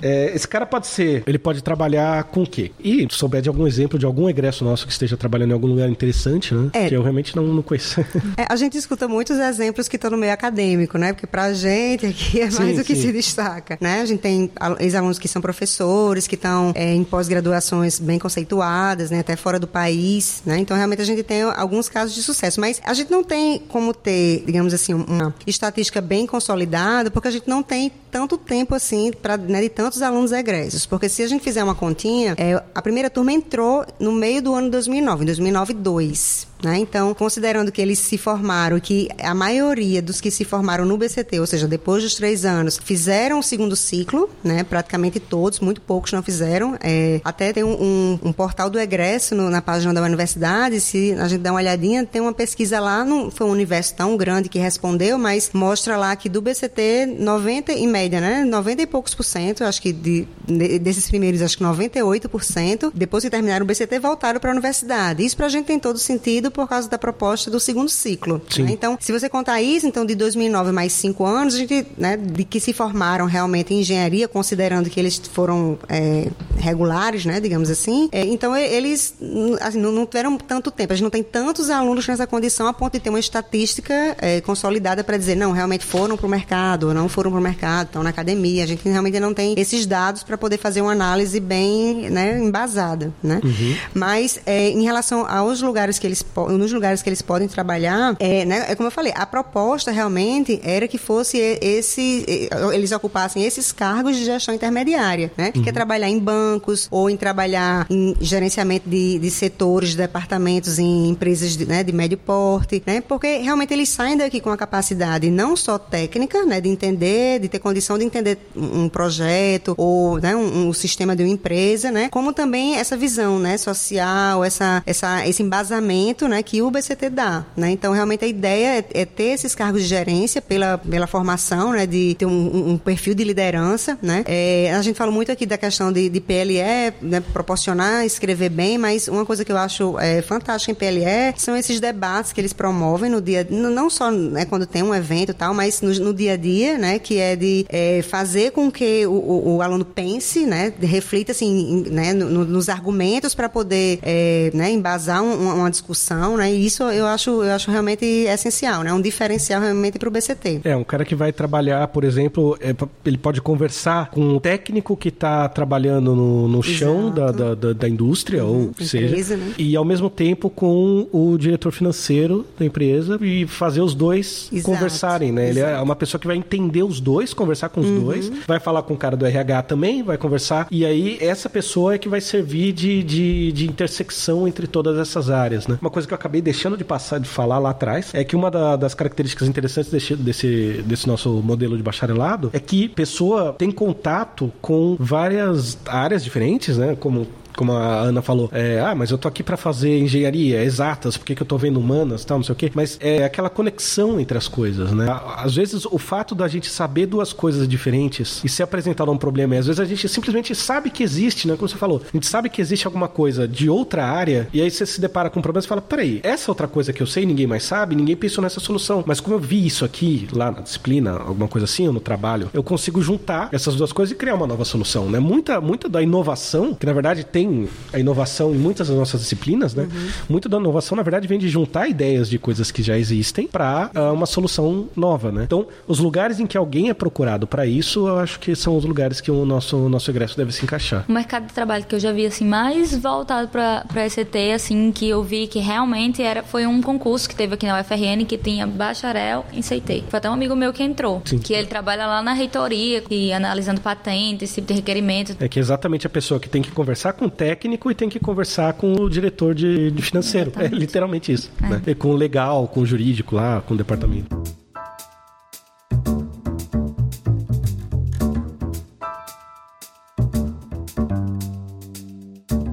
É, esse cara pode ser, ele pode trabalhar com o quê? E souber de algum exemplo de algum egresso nosso que esteja trabalhando em algum lugar interessante, né? É. Que eu realmente não, não conheço. (laughs) É, a gente escuta muitos exemplos que estão no meio acadêmico, né? Porque pra gente aqui é mais sim, o que sim. se destaca, né? A gente tem ex-alunos que são professores, que estão é, em pós-graduações bem conceituadas, né? Até fora do país, né? Então, realmente, a gente tem alguns casos de sucesso. Mas a gente não tem como ter, digamos assim, uma estatística bem consolidada, porque a gente não tem tanto tempo assim para né, de tantos alunos egressos. Porque se a gente fizer uma continha, é, a primeira turma entrou no meio do ano 2009, em 2009, 2. Né? Então, considerando que eles se formaram, que a maioria dos que se formaram no BCT, ou seja, depois dos três anos, fizeram o segundo ciclo, né? praticamente todos, muito poucos não fizeram. É, até tem um, um, um, portal do egresso no, na página da universidade, se a gente der uma olhadinha, tem uma pesquisa lá, não foi um universo tão grande que respondeu, mas mostra lá que do BCT, 90 em média, né? 90 e poucos por cento, acho que de, de, desses primeiros, acho que 98%, depois que terminaram o BCT, voltaram para a universidade. Isso para a gente tem todo sentido por causa da proposta do segundo ciclo. Né? Então, se você contar isso, então de 2009 mais cinco anos, a gente, né, de que se formaram realmente em engenharia, considerando que eles foram é, regulares, né, digamos assim, é, então eles assim, não, não, tiveram tanto tempo. A gente não tem tantos alunos nessa condição a ponto de ter uma estatística é, consolidada para dizer, não, realmente foram para o mercado, ou não foram para o mercado, estão na academia. A gente realmente não tem esses dados para poder fazer uma análise bem né, embasada. Né? Uhum. Mas é, em relação aos lugares que eles nos lugares que eles podem trabalhar, é, né, é como eu falei, a proposta realmente era que fosse esse, eles ocupassem esses cargos de gestão intermediária, né? Uhum. Que é trabalhar em bancos ou em trabalhar em gerenciamento de, de setores, de departamentos em empresas de, né, de médio porte, né? Porque realmente eles saem daqui com a capacidade não só técnica, né, de entender, de ter condição de entender um projeto ou né, um, um sistema de uma empresa, né? Como também essa visão, né, social, essa, essa, esse embasamento, né, que o BCT dá. Né? Então, realmente, a ideia é, é, ter esses cargos de gerência pela, pela formação, né, de ter um, um perfil de liderança. Né? É, a gente fala muito aqui da questão de, de PLE, né, proporcionar, escrever bem, mas uma coisa que eu acho é, fantástica em PLE são esses debates que eles promovem no dia, não só né, quando tem um evento e tal, mas no, no, dia a dia, né, que é de é, fazer com que o, o, o, aluno pense, né, reflita assim, né, no, nos argumentos para poder é, né, embasar um, uma discussão né? E isso eu acho, eu acho realmente essencial, né? Um diferencial realmente para o BCT. É, um cara que vai trabalhar, por exemplo, é, ele pode conversar com o técnico que está trabalhando no, no chão da, da, da, da, indústria, uhum, ou empresa, seja, né? e ao mesmo tempo com o diretor financeiro da empresa e fazer os dois Exato. conversarem, né? Exato. Ele é uma pessoa que vai entender os dois, conversar com os uhum. dois, vai falar com o cara do RH também, vai conversar, e aí essa pessoa é que vai servir de, de, de intersecção entre todas essas áreas, né? Uma coisa que eu acabei deixando de passar de falar lá atrás é que uma da, das características interessantes desse, desse, desse nosso modelo de bacharelado é que pessoa tem contato com várias áreas diferentes, né? Como como a Ana falou, é, ah, mas eu tô aqui para fazer engenharia, exatas, por que, que eu tô vendo humanas, tal, não sei o quê. Mas é aquela conexão entre as coisas, né? Às vezes o fato da gente saber duas coisas diferentes e ser apresentado a um problema, e às vezes a gente simplesmente sabe que existe, né? Como você falou, a gente sabe que existe alguma coisa de outra área, e aí você se depara com um problema e fala, peraí, essa outra coisa que eu sei, ninguém mais sabe, ninguém pensou nessa solução. Mas como eu vi isso aqui, lá na disciplina, alguma coisa assim, ou no trabalho, eu consigo juntar essas duas coisas e criar uma nova solução, né? Muita, muita da inovação, que na verdade tem a inovação em muitas das nossas disciplinas, né? Uhum. Muito da inovação, na verdade, vem de juntar ideias de coisas que já existem para uh, ah, uma solução nova, né? Então, os lugares em que alguém é procurado para isso, eu acho que são os lugares que o nosso, o nosso egresso deve se encaixar. O mercado de trabalho que eu já vi assim mais voltado para ECT, assim, que eu vi que realmente era foi um concurso que teve aqui na UFRN que tinha bacharel em CT. Foi até um amigo meu que entrou, Sim. que ele trabalha lá na reitoria e analisando patentes, esse tipo de requerimento. É que é exatamente a pessoa que tem que conversar com técnico e tem que conversar com o diretor de, de financeiro. É literalmente isso. É. Né? E com o legal, com o jurídico lá, com o departamento.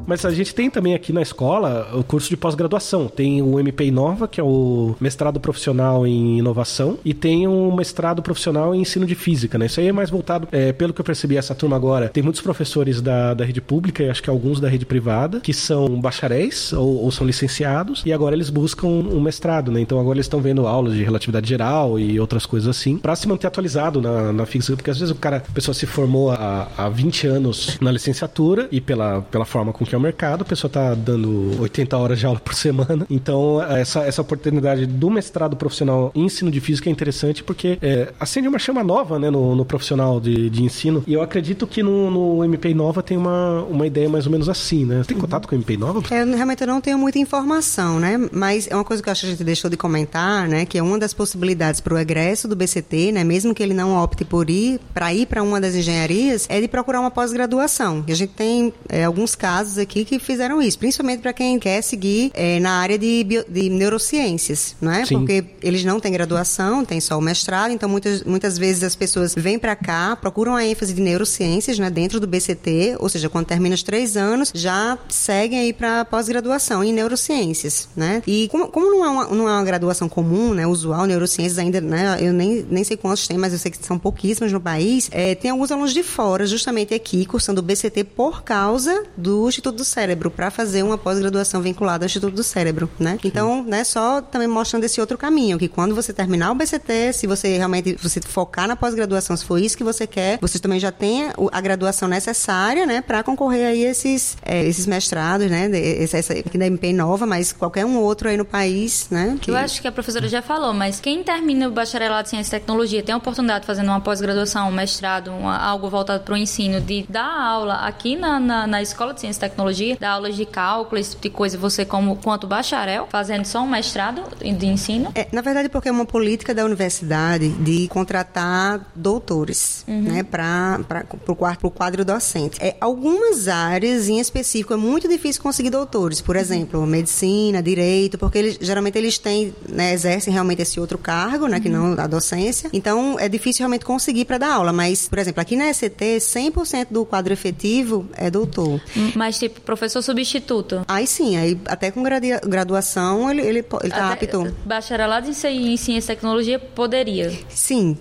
Mas a gente tem também aqui na escola o curso de pós-graduação. Tem o MP Inova, que é o mestrado profissional em inovação, e tem um mestrado profissional em ensino de física, né? Isso aí é mais voltado, é, pelo que eu percebi, essa turma agora, tem muitos professores da, da rede pública e acho que alguns da rede privada, que são bacharéis ou, ou são licenciados, e agora eles buscam um mestrado, né? Então agora eles estão vendo aulas de relatividade geral e outras coisas assim, para se manter atualizado na, na física, porque às vezes o cara, a pessoa se formou há, há 20 anos na licenciatura e pela, pela forma com que ao mercado, a pessoa está dando 80 horas de aula por semana. Então, essa, essa oportunidade do mestrado profissional em ensino de física é interessante porque é, acende uma chama nova né, no, no profissional de, de ensino. E eu acredito que no, no MP Nova tem uma, uma ideia mais ou menos assim, né? Você tem contato com o MP Nova? É, realmente eu não tenho muita informação, né? Mas é uma coisa que eu acho que a gente deixou de comentar, né? Que é uma das possibilidades para o egresso do BCT, né? Mesmo que ele não opte por ir, para ir para uma das engenharias, é de procurar uma pós-graduação. E a gente tem é, alguns casos aqui que fizeram isso, principalmente para quem quer seguir é, na área de, bio, de neurociências, não é? Sim. Porque eles não têm graduação, têm só o mestrado, então muitas, muitas vezes as pessoas vêm para cá, procuram a ênfase de neurociências, né, dentro do BCT, ou seja, quando termina os três anos, já seguem aí para pós-graduação em neurociências, né? E como, como não, é uma, não é uma graduação comum, né, usual, neurociências ainda, né, eu nem, nem sei quantos tem, mas eu sei que são pouquíssimos no país, é, tem alguns alunos de fora, justamente aqui, cursando o BCT por causa do Instituto do Cérebro, para fazer uma pós-graduação vinculada ao Instituto do Cérebro, né? Então, né, só também mostrando esse outro caminho, que quando você terminar o BCT, se você realmente você focar na pós-graduação, se for isso que você quer, você também já tem a graduação necessária, né, para concorrer aí esses é, esses mestrados, né, esse, essa aqui da MP Nova, mas qualquer um outro aí no país, né? Que... Eu acho que a professora já falou, mas quem termina o bacharelado em ciência e tecnologia tem a oportunidade de fazer uma pós-graduação, um mestrado, uma, algo voltado para o ensino, de dar aula aqui na, na, na escola de ciência e tecnologia, dar aulas de cálculo, esse tipo de coisa, você como quanto bacharel, fazendo só um mestrado de ensino? É, na verdade, porque é uma política da universidade de contratar doutores, uhum. né, para o quadro, quadro docente. É, algumas áreas em específico é muito difícil conseguir doutores, por exemplo, medicina, direito, porque eles, geralmente eles têm, né, exercem realmente esse outro cargo, né, que não a docência. Então, é difícil realmente conseguir para dar aula, mas, por exemplo, aqui na ECT, 100% do quadro efetivo é doutor. Mas, tipo, professor substituto? Aí sim, aí até com graduação ele, ele, ele tá apto. Bacharelado em ciência e tecnologia poderia? Sim.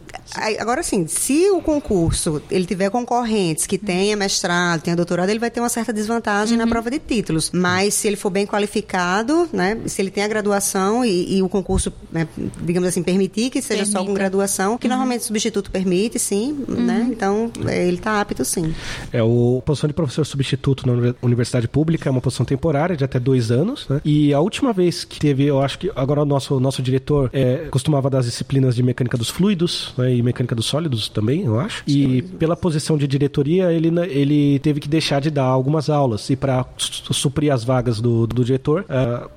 Agora sim, se o concurso ele tiver concorrentes que tenha mestrado, tenha doutorado, ele vai ter uma certa desvantagem uhum. na prova de títulos. Mas se ele for bem qualificado, né, se ele tem a graduação e, e o concurso, né, digamos assim, permitir que seja Permita. só com graduação, que uhum. normalmente o substituto permite, sim, uhum. né? Então ele está apto sim. É, o posição de professor substituto na universidade pública é uma posição temporária de até dois anos, né? E a última vez que teve, eu acho que agora o nosso, nosso diretor é, costumava dar as disciplinas de mecânica dos fluidos né, e mecânica dos sólidos também, eu acho. E pela posição de diretoria, ele, ele teve que deixar de dar algumas aulas. E para suprir as vagas do, do diretor, uh,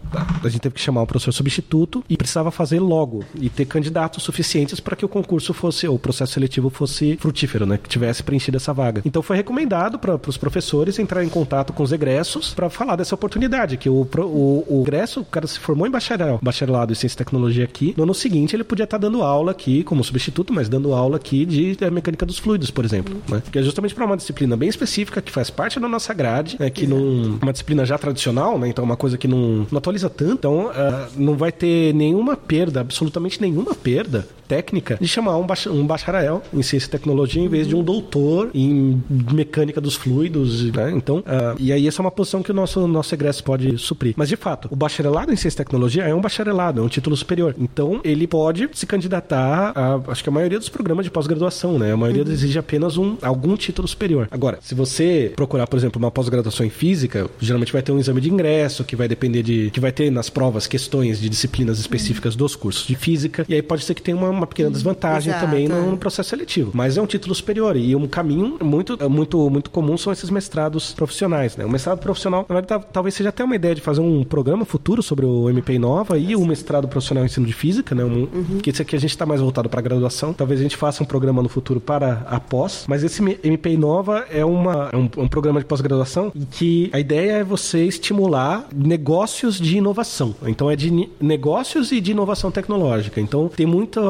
a gente teve que chamar um professor substituto e precisava fazer logo e ter candidatos suficientes para que o concurso fosse, ou o processo seletivo fosse frutífero, né? Que tivesse preenchido essa vaga. Então foi recomendado para os professores entrar em contato com os egressos para falar dessa oportunidade, que o, o, o egresso, o cara se formou em bacharel, bacharelado em ciência e tecnologia aqui, no ano seguinte ele podia estar tá dando aula aqui como substituto, mas dando aula aqui de mecânica dos fluidos, por exemplo, né? Que é justamente para uma disciplina bem específica que faz parte da nossa grade, né? Que não uma disciplina já tradicional, né? Então uma coisa que não, não atualiza tanto, então uh, não vai ter nenhuma perda, absolutamente nenhuma perda técnica de chamar um, bach um bacharel em ciência e tecnologia em vez de um doutor em mecânica dos fluidos, né? Então, uh, e aí essa é uma posição que o nosso nosso egresso pode suprir. Mas de fato, o bacharelado em ciência e tecnologia é um bacharelado, é um título superior. Então, ele pode se candidatar a, acho que a maioria dos programas de pós-graduação, né? A maioria uhum. exige apenas um algum título superior. Agora, se você procurar, por exemplo, uma pós-graduação em física, geralmente vai ter um exame de ingresso que vai depender de que vai ter nas provas questões de disciplinas específicas uhum. dos cursos de física, e aí pode ser que tenha uma, uma pequena desvantagem Exato, também no, no, processo seletivo. Mas é um título superior e um caminho muito muito muito comum são esses mestrados profissionais, né? O mestrado profissional, na verdade, talvez seja até uma ideia de fazer um programa futuro sobre o MP Nova e o mestrado profissional em ensino de física, né? Um, uhum. Que esse aqui a gente está mais voltado para graduação. Talvez a gente faça um programa no futuro para a pós, mas esse MP Nova é, uma, é um, um programa de pós-graduação em que a ideia é você estimular negócios de inovação. Então é de negócios e de inovação tecnológica. Então tem muita,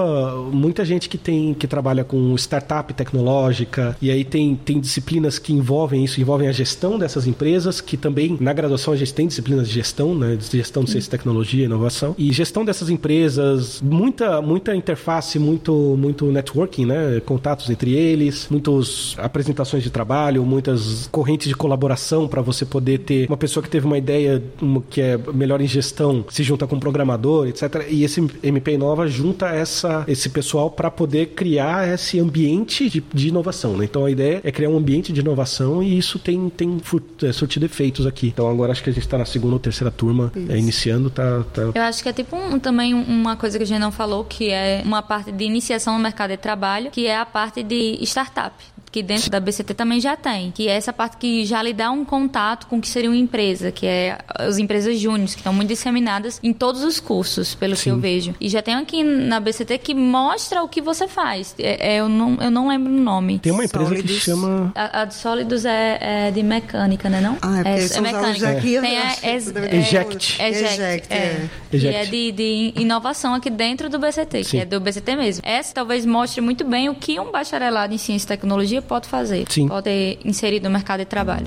muita gente que tem que trabalha com startup tecnológica e aí tem, tem disciplinas que envolvem isso, envolvem a gestão dessas empresas, que também na graduação a gente tem disciplinas de gestão, né? De gestão de ciência e tecnologia, inovação. E gestão dessas empresas, muita, muita interface, muito, muito networking, né? Contatos entre eles, muitas apresentações de trabalho, muitas correntes de colaboração para você poder ter uma pessoa que teve uma ideia que é melhor em gestão, se junta com um programador, etc. E esse MP Nova junta essa, esse pessoal para poder criar esse ambiente de, de inovação. Né? Então a ideia é criar um ambiente de inovação e isso tem, tem é, surtido efeitos aqui. Então agora acho que a gente está na segunda ou terceira turma, é, iniciando, tá, tá, Eu acho que é tipo um, também uma coisa que a gente não falou, que é uma parte de iniciação no mercado de trabalho, que é a parte de startup que dentro da BCT também já tem, que é essa parte que já lhe dá um contato com o que seria uma empresa, que é as empresas júniores, que estão muito disseminadas em todos os cursos, pelo Sim. que eu vejo. E já tem aqui na BCT que mostra o que você faz. É, é, eu, não, eu não lembro o nome. Tem uma empresa Sólidos. que chama... A, a de Sólidos é, é, de mecânica, né não? Ah, é, é, é mecânica. Aqui, tem a, é, Eject. Eject, Eject, é. Eject. Que é de, de inovação aqui dentro do BCT, Sim. que é do BCT mesmo. Essa talvez mostre muito bem o que um bacharelado em ciência e tecnologia pode fazer. Sim. Pode inserir no mercado de trabalho.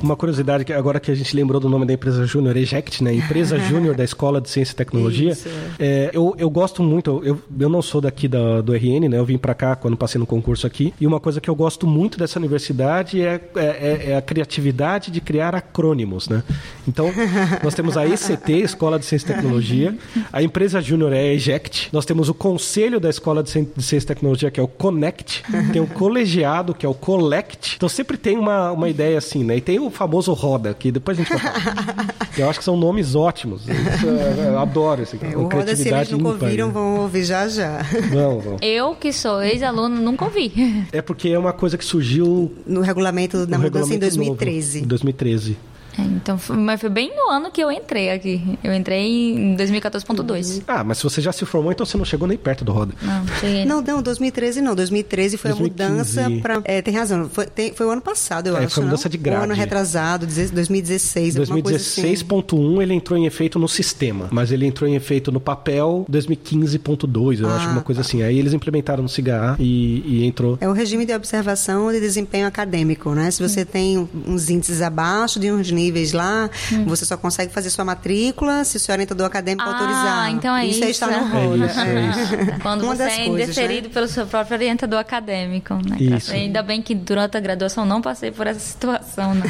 Uma curiosidade, que agora que a gente lembrou do nome da empresa Júnior, Eject, né? Empresa (laughs) Júnior da Escola de Ciência e Tecnologia. É, eu, eu gosto muito, eu, eu não sou daqui da, do RN, né? Eu vim para cá quando passei no concurso aqui. E uma coisa que eu gosto muito dessa universidade é, é, é, é a criatividade de criar acrônimos, né? Então, nós temos a ECT, Escola de Ciência e Tecnologia. A empresa Júnior é a Eject. Nós temos o Conselho da Escola de Ciência e Tecnologia, que é o Connect. Tem o Colegiado, que é o Collect. Então, sempre tem uma, uma ideia assim, né? E tem o o famoso Roda, que depois a gente vai falar. (laughs) eu acho que são nomes ótimos. É, eu adoro esse é, O Roda, se eles nunca ouviram, vão ouvir já já. Vão, vão. Eu, que sou ex-aluno, nunca ouvi. É porque é uma coisa que surgiu... No regulamento da mudança em 2013. Novo, 2013. É, então, mas foi bem no ano que eu entrei aqui. Eu entrei em 2014.2. Ah, mas se você já se formou, então você não chegou nem perto do Roda. Não, cheguei. Não, não, 2013 não. 2013 foi 2015. a mudança para. É, tem razão. Foi, tem, foi o ano passado, eu é, acho. Foi a mudança não? de grade. O ano retrasado, 2016. 2016.1 assim. ele entrou em efeito no sistema, mas ele entrou em efeito no papel 2015.2, eu ah, acho, uma coisa tá. assim. Aí eles implementaram no CIGA e, e, entrou. É o regime de observação de desempenho acadêmico, né? Se você hum. tem uns índices abaixo de uns níveis níveis lá, hum. você só consegue fazer sua matrícula se o seu orientador acadêmico ah, autorizar. então é isso. Isso aí está no rolo. É isso, (laughs) é isso. Quando Uma você é coisas, indeferido né? pelo seu próprio orientador acadêmico. Né? Isso. Ainda bem que durante a graduação não passei por essa situação. Né?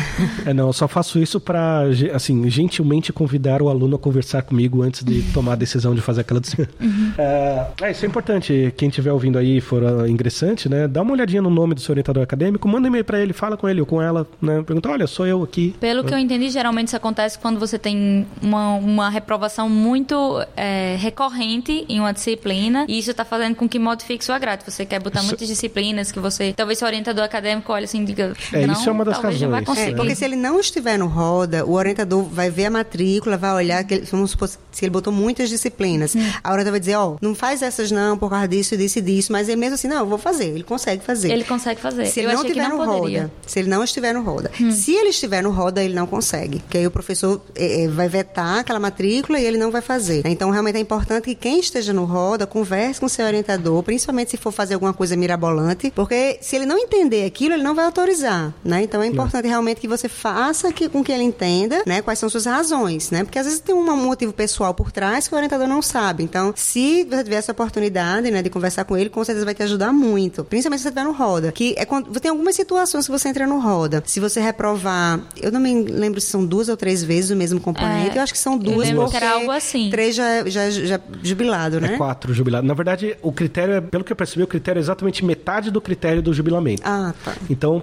É, não, eu só faço isso para, assim, gentilmente convidar o aluno a conversar comigo antes de (laughs) tomar a decisão de fazer aquela decisão. Uhum. É, é, isso é importante. Quem estiver ouvindo aí for uh, ingressante, né? Dá uma olhadinha no nome do seu orientador acadêmico, manda um e-mail para ele, fala com ele ou com ela, né? Pergunta, olha, sou eu aqui. Pelo que eu entendi, geralmente isso acontece quando você tem uma, uma reprovação muito é, recorrente em uma disciplina e isso está fazendo com que modifique sua grade. Você quer botar isso... muitas disciplinas que você, talvez seu orientador acadêmico olha assim, diga, é, não, isso é uma das razões. É, porque se ele não estiver no roda, o orientador vai ver a matrícula, vai olhar, que ele, vamos supor, se ele botou muitas disciplinas, hum. a orientador vai dizer, ó, oh, não faz essas não, por causa disso, disso e disso, mas ele mesmo assim, não, eu vou fazer, ele consegue fazer. Ele consegue fazer. Se ele eu não estiver no poderia. roda, se ele não estiver no roda. Hum. Se ele estiver no roda, ele não consegue. Porque aí o professor é, é, vai vetar aquela matrícula e ele não vai fazer. Então, realmente é importante que quem esteja no roda converse com seu orientador, principalmente se for fazer alguma coisa mirabolante, porque se ele não entender aquilo, ele não vai autorizar, né? Então, é importante é. realmente que você faça que, com que ele entenda, né, quais são suas razões, né? Porque às vezes tem um motivo pessoal por trás que o orientador não sabe. Então, se você tiver essa oportunidade, né, de conversar com ele, com certeza vai te ajudar muito, principalmente se você estiver no roda, que é quando tem algumas situações que você entra no roda. Se você reprovar, eu não me lembro se são duas ou três vezes o mesmo componente, é, eu acho que são duas, porque era algo assim. três já, já, já jubilado, né? É quatro jubilado. Na verdade, o critério, é, pelo que eu percebi, o critério é exatamente metade do critério do jubilamento. Ah, tá. Então,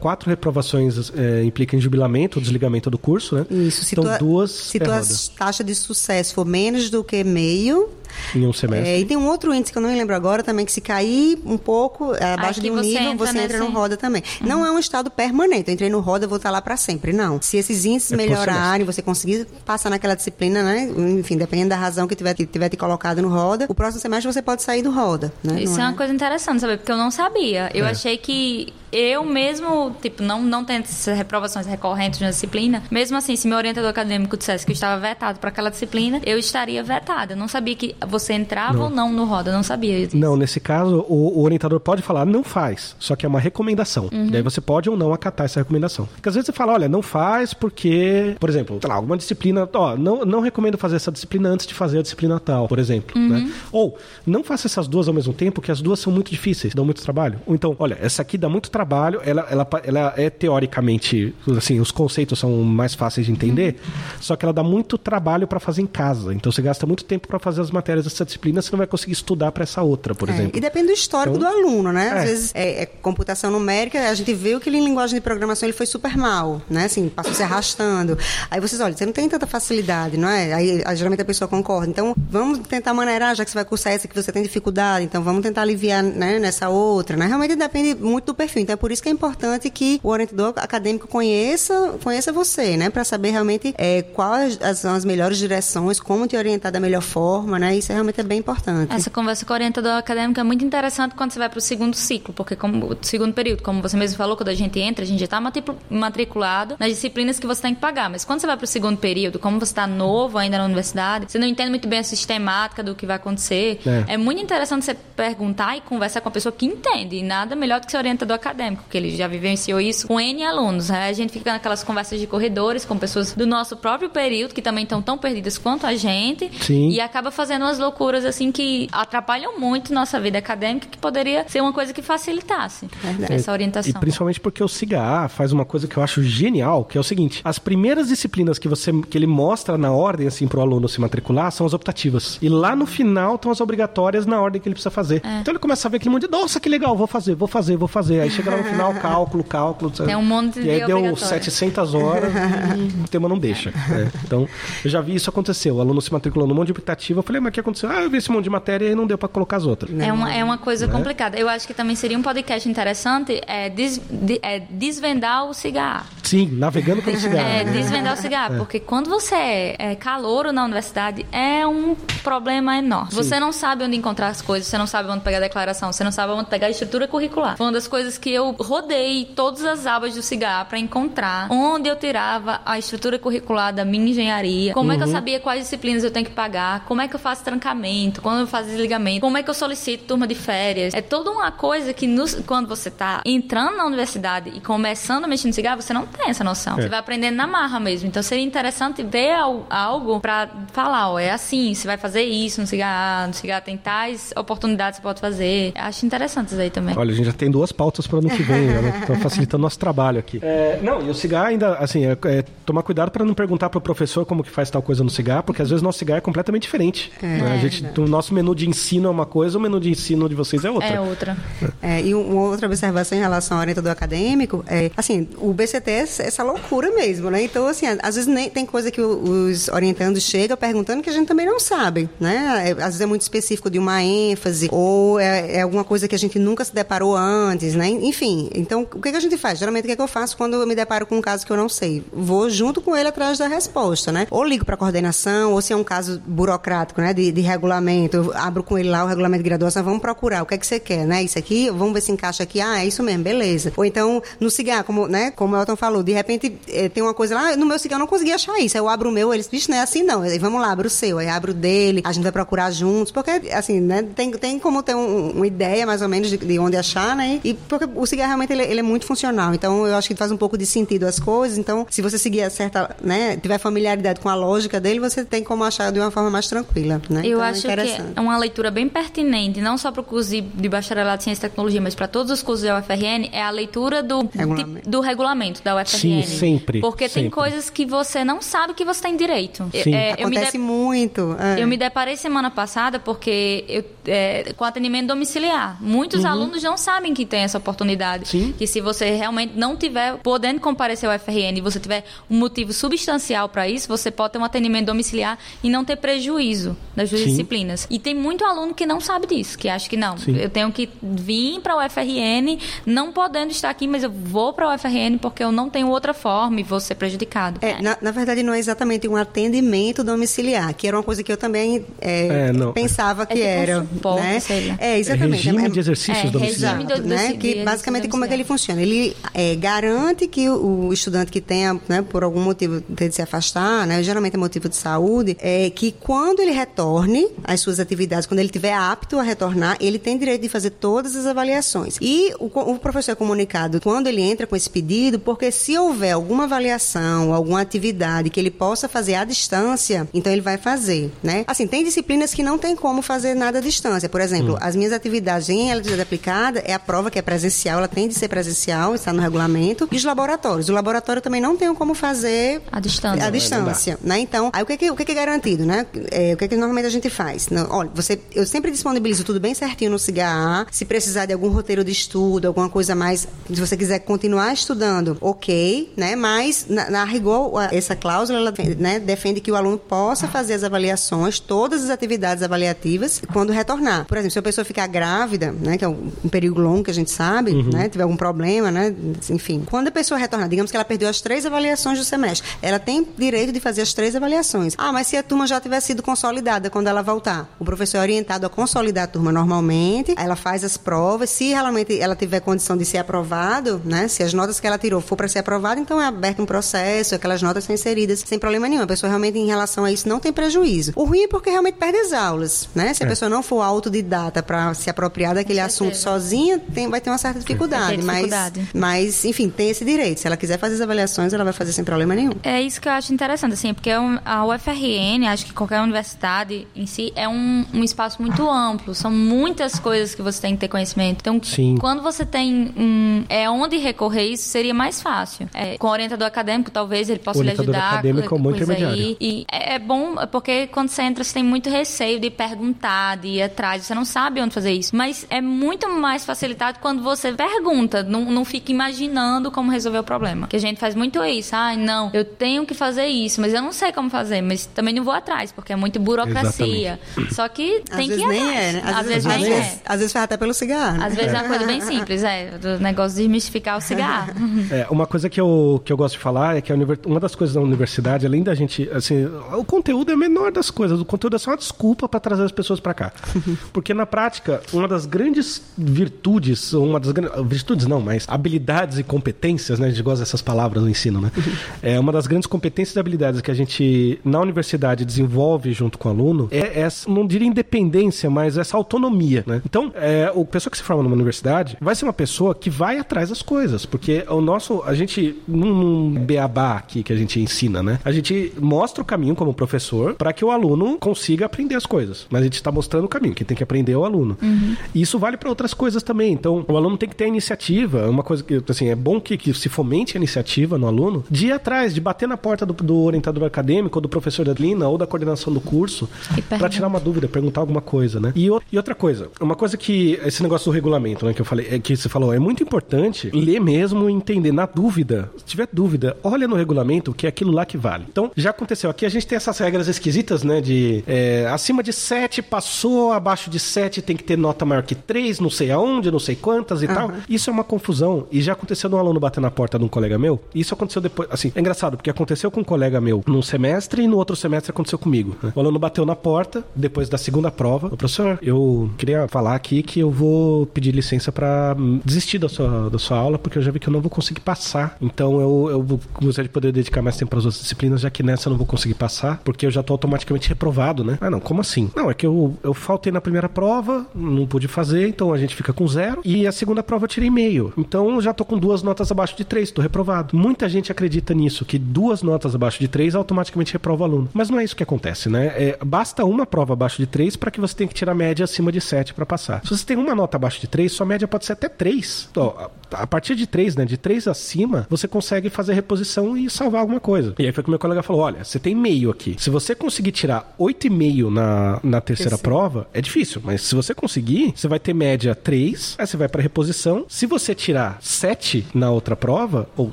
quatro reprovações é, implicam em jubilamento, ou desligamento do curso, né? Isso. Se então, duas Se é a taxa de sucesso for menos do que meio, em um semestre. É, e tem um outro índice que eu não me lembro agora também, que se cair um pouco abaixo de um nível, entra você entra nesse... no roda também. Uhum. Não é um estado permanente. Eu entrei no roda, vou estar lá para sempre. Não. Se esses índices é melhorarem, você conseguir passar naquela disciplina, né? Enfim, dependendo da razão que tiver, que tiver te colocado no roda, o próximo semestre você pode sair do roda. Né? Isso não é uma coisa interessante, saber, porque eu não sabia. Eu é. achei que eu mesmo, tipo, não, não tendo essas reprovações recorrentes na disciplina, mesmo assim, se meu orientador acadêmico dissesse que eu estava vetado para aquela disciplina, eu estaria vetada. Eu não sabia que você entrava não. ou não no roda, eu não sabia disso. Não, nesse caso, o, o, orientador pode falar, não faz, só que é uma recomendação. Uhum. Daí você pode ou não acatar essa recomendação. Porque às vezes você fala, olha, não faz porque, por exemplo, sei lá, alguma disciplina, ó, não, não recomendo fazer essa disciplina antes de fazer a disciplina tal, por exemplo, né? uhum. né? Ou, não faça essas duas ao mesmo tempo, que as duas são muito difíceis, dão muito trabalho. Ou então, olha, essa aqui dá muito trabalho, ela, ela, ela é teoricamente, assim, os conceitos são mais fáceis de entender, só que ela dá muito trabalho para fazer em casa. Então você gasta muito tempo para fazer as matérias dessa disciplina, você não vai conseguir estudar para essa outra, por é, exemplo. E depende do histórico então, do aluno, né? Às é. vezes é, é, computação numérica, a gente viu que ele, em linguagem de programação ele foi super mal, né? Assim, passou se arrastando. Aí vocês, olha, você não tem tanta facilidade, não é? Aí, aí geralmente a pessoa concorda. Então, vamos tentar maneirar, já que você vai cursar essa que você tem dificuldade, então vamos tentar aliviar né, nessa outra, né? Realmente depende muito do perfil. Então é por isso que é importante que o orientador acadêmico conheça, conheça você, né? Para saber realmente é, quais são as melhores direções, como te orientar da melhor forma, né? Isso realmente é bem importante. Essa conversa com o orientador acadêmico é muito interessante quando você vai para o segundo ciclo, porque como o segundo período, como você mesmo falou, quando a gente entra, a gente já está matriculado nas disciplinas que você tem que pagar. Mas quando você vai para o segundo período, como você está novo ainda na universidade, você não entende muito bem a sistemática do que vai acontecer. É, é muito interessante você perguntar e conversar com a pessoa que entende. E nada melhor do que ser orientador acadêmico, porque ele já vivenciou isso com N alunos. Né? A gente fica naquelas conversas de corredores com pessoas do nosso próprio período, que também estão tão perdidas quanto a gente. Sim. E acaba fazendo umas loucuras, assim, que atrapalham muito nossa vida acadêmica, que poderia ser uma coisa que facilitasse Verdade. essa orientação. E principalmente porque o CIGA faz uma coisa que eu acho genial, que é o seguinte: as primeiras disciplinas que você que ele mostra na ordem, assim, para o aluno se matricular, são as optativas. E lá no final estão as obrigatórias na ordem que ele precisa fazer. É. Então ele começa a ver aquele monte de, nossa, que legal, vou fazer, vou fazer, vou fazer. Aí chega lá no final, (laughs) cálculo, cálculo. Tem um monte de E aí deu 700 horas (laughs) e o tema não deixa. É. Então, eu já vi isso acontecer. O aluno se matriculou num monte de optativa. Eu falei, mas o que aconteceu? Ah, eu vi esse monte de matéria e não deu para colocar as outras. É uma, é uma coisa né? complicada. Eu acho que também seria um podcast interessante é, des, de, é desvendar o cigarro. Sim, navegando pelo (laughs) cigarro. É, desvendar o cigarro. É. Porque quando você é, é calouro na universidade, é um problema enorme. Sim. Você não sabe onde encontrar as coisas, você não sabe onde pegar a declaração, você não sabe onde pegar a estrutura curricular. Foi uma das coisas que eu rodei todas as abas do cigarro para encontrar onde eu tirava a estrutura curricular da minha engenharia, como uhum. é que eu uhum. sabia quais disciplinas eu tenho que pagar, como é que eu faço trancamento, quando eu faço desligamento, como é que eu solicito turma de férias. É toda uma coisa que nos, quando você tá entrando na universidade e começando a mexer no cigarro, você não tem essa noção. É. Você vai aprendendo na marra mesmo. Então seria interessante ter algo para falar, ó, é assim, você vai fazer isso no cigarro, no cigarro tem tais oportunidades que você pode fazer. Acho interessante isso aí também. Olha, a gente já tem duas pautas para ano que vem, né? Tá facilitando nosso trabalho aqui. É, não, e o cigarro ainda, assim, é, é tomar cuidado para não perguntar para o professor como que faz tal coisa no cigarro, porque às vezes nosso cigarro é completamente diferente. É, né? A gente, o nosso menu de ensino é uma coisa, o menu de ensino de vocês é outra. É outra. É, e uma outra observação em relação ao orientador acadêmico é, assim, o BCT é essa loucura mesmo, né? Então, assim, às vezes nem, tem coisa que os orientandos chegam perguntando que a gente também não sabe. sabe, né? É, às vezes é muito específico de uma ênfase, ou é, é, alguma coisa que a gente nunca se deparou antes, né? Enfim, então o que, que a gente faz? Geralmente o que, é que eu faço quando eu me deparo com um caso que eu não sei? Vou junto com ele atrás da resposta, né? Ou ligo para coordenação, ou se é um caso burocrático, né? De, de regulamento, eu abro com ele lá o regulamento de graduação, vamos procurar o que é que você quer, né? Isso aqui, vamos ver se encaixa aqui. Ah, é isso mesmo, beleza. Ou então, no cigarro, como, né? Como o Elton falou, de repente é, tem uma coisa lá, ah, no meu cigarro eu não consegui achar isso. Aí eu abro o meu, eles, bicho, não é assim não. Aí vamos lá, abro o seu, aí abro o dele, a gente vai procurar juntos, porque, assim, né? Tem, tem como ter um, uma ideia mais ou menos de, de, onde achar, né? E porque o cigarro realmente ele, ele, é muito funcional. Então, eu acho que faz um pouco de sentido as coisas. Então, se você seguir a certa, né? Tiver familiaridade com a lógica dele, você tem como achar de uma forma mais tranquila, né? Eu então, é acho é que é uma leitura bem pertinente, não só para o curso de, de bacharelado em ciência e tecnologia, mas para todos os cursos da UFRN, é a leitura do regulamento, do regulamento da UFRN. Sim, sempre. Porque sempre. tem coisas que você não sabe que você tem direito. Sim. É, Acontece de... muito. É. Eu me deparei semana passada porque eu, é, com atendimento domiciliar. Muitos uhum. alunos não sabem que tem essa oportunidade. Sim. Que se você realmente não tiver podendo comparecer ao UFRN e você tiver um motivo substancial para isso, você pode ter um atendimento domiciliar e não ter prejuízo das Sim. disciplinas. E tem muito aluno que não sabe disso, que acha que não, Sim. eu tenho que vir para o UFRN, não podendo estar aqui, mas eu vou para o UFRN porque eu não tenho outra forma e vou ser prejudicado. É, na, na, verdade, não é exatamente um atendimento domiciliar, que era uma coisa que eu também é, é, pensava é que é tipo era. Um suporte, né? É, exatamente. É regime de exercícios domiciliares. Exato, né? Que basicamente como é que ele funciona? Ele garante que o, o estudante que tenha, né, por algum motivo, ter de se afastar, né, geralmente é motivo de saúde, é que quando ele retorne às suas atividades, quando ele estiver apto a retornar, ele tem direito de fazer todas as avaliações. E o, o professor é comunicado quando ele entra com esse pedido, porque se houver alguma avaliação, alguma atividade que ele possa fazer à distância, então ele vai fazer, né? Assim, tem disciplinas que não tem como fazer nada à distância. Por exemplo, hum. as minhas atividades em eletricidade aplicada é a prova que é presencial, ela tem de ser presencial, está no regulamento. E os laboratórios. O laboratório também não tem como fazer à distância. À distância, né? Então, aí o que é, que, o que é garantido, né? É, o que, é que normalmente a gente faz? Não, olha, você, eu sempre disponibilizo tudo bem certinho no CIGA. Se precisar de algum roteiro de estudo, alguma coisa mais, se você quiser continuar estudando, ok, né? Mas, na, na rigor, essa cláusula, ela né, defende que o aluno possa fazer as avaliações, todas as atividades avaliativas, quando retornar. Por exemplo, se a pessoa ficar grávida, né? Que é um, um período longo que a gente sabe, uhum. né? Tiver algum problema, né? Enfim, quando a pessoa retornar, digamos que ela perdeu as três avaliações do semestre, ela tem direito de fazer as três avaliações. Ah, mas se a turma já tiver sido consolidada quando ela voltar, o professor é orientado a consolidar a turma normalmente, ela faz as provas, se realmente ela tiver condição de ser aprovado, né? Se as notas que ela tirou for para ser aprovada, então é aberto um processo, aquelas notas são inseridas sem problema nenhum. A pessoa realmente em relação a isso não tem prejuízo. O ruim é porque realmente perde as aulas, né? Se a é. pessoa não for autodidata para se apropriar daquele assunto sozinha, tem, vai ter uma certa dificuldade, dificuldade. Mas, mas enfim, tem esse direito. Se ela quiser fazer as avaliações, ela vai fazer sem problema nenhum. É isso que eu acho interessante, assim, porque é a UFRN, acho que qualquer universidade em si, é um, um espaço muito amplo. São muitas coisas que você tem que ter conhecimento. Então, Sim. quando você tem um, é onde recorrer isso, seria mais fácil. É, com o orientador acadêmico, talvez ele possa o lhe ajudar. acadêmico é um bom intermediário. Aí. E é, é bom, porque quando você entra, você tem muito receio de perguntar, de ir atrás. Você não sabe onde fazer isso. Mas é muito mais facilitado quando você pergunta, não, não fica imaginando como resolver o problema. Que a gente faz muito isso. Ah, não, eu tenho que fazer isso, mas eu não sei como fazer. Mas também não vou atrás, porque é muito burocracia. Exatamente. Só que tem às que ir nem. É, né? Às, às, vezes, vezes nem é. Vezes, às vezes faz até pelo cigarro. Às vezes é uma coisa bem simples, é. Do negócio de desmistificar o cigarro. (laughs) É, uma coisa que eu, que eu gosto de falar é que uma das coisas da universidade, além da gente, assim, o conteúdo é a menor das coisas. O conteúdo é só uma desculpa para trazer as pessoas para cá. (laughs) Porque na prática, uma das grandes virtudes, uma das virtudes não, mas habilidades e competências, né? A gente gosta dessas palavras no ensino, né? (laughs) É uma das grandes competências e habilidades que a gente na universidade desenvolve junto com o aluno é essa, não diria independência, mas essa autonomia, né? Então, é, o pessoa que se forma numa universidade vai ser uma pessoa que vai atrás das coisas, porque o nosso, a gente num, num beabá aqui que a gente ensina, né? A gente mostra o caminho como professor para que o aluno consiga aprender as coisas, mas a gente está mostrando o caminho, quem tem que aprender é o aluno. Uhum. E isso vale para outras coisas também. Então, o aluno tem que ter a iniciativa, uma coisa que assim, é bom que, que se fomente a iniciativa no aluno de ir atrás, de bater na porta do, do orientador acadêmico, ou do professor da Lina, ou da coordenação do curso, para tirar uma dúvida, perguntar alguma coisa, né? E, e, outra coisa, uma coisa que esse negócio do regulamento, né, que eu falei, é, que você falou, é muito importante ler mesmo e entender. Na dúvida, se tiver dúvida, olha no regulamento que é aquilo lá que vale. Então, já aconteceu aqui, a gente tem essas regras esquisitas, né, de que é, acima de 7 passou, abaixo de 7 tem que ter nota maior que 3, não sei aonde, não sei quantas e uhum. tal. Isso é uma confusão. E já aconteceu de um aluno bater na porta de um colega meu. Isso aconteceu depois. Assim, é engraçado, porque aconteceu com um colega meu num semestre e no outro semestre aconteceu comigo. Né? O aluno bateu na porta, depois da segunda prova. O professor, eu queria falar aqui que eu vou pedir licença para desistir da sua, da sua aula, porque eu já vi que eu não vou conseguir passar. Então eu, eu gostaria de poder dedicar mais tempo para as outras disciplinas, já que nessa eu não vou conseguir passar, porque eu já tô automaticamente reprovado, né? Ah, não, como assim? Não, é que eu, eu faltei na primeira prova, não pude fazer, então a gente fica com zero. E a segunda prova eu tirei meio. Então já tô com duas notas abaixo de três, tô reprovado. Muita gente acredita nisso, que duas notas abaixo de três automaticamente reprova o aluno. Mas não é isso que acontece, né? É, basta uma prova abaixo de três para que você tenha que tirar média acima de sete para passar. Se você tem uma nota abaixo de três, sua média pode ser até três. Então, a partir de três, né? De três acima, você consegue fazer reposição e salvar alguma coisa. E aí foi que meu colega falou: olha, você tem meio aqui. Se você conseguir tirar oito e meio na, na terceira prova, é difícil. Mas se você conseguir, você vai ter média 3, aí você vai para reposição. Se você tirar 7 na outra prova, ou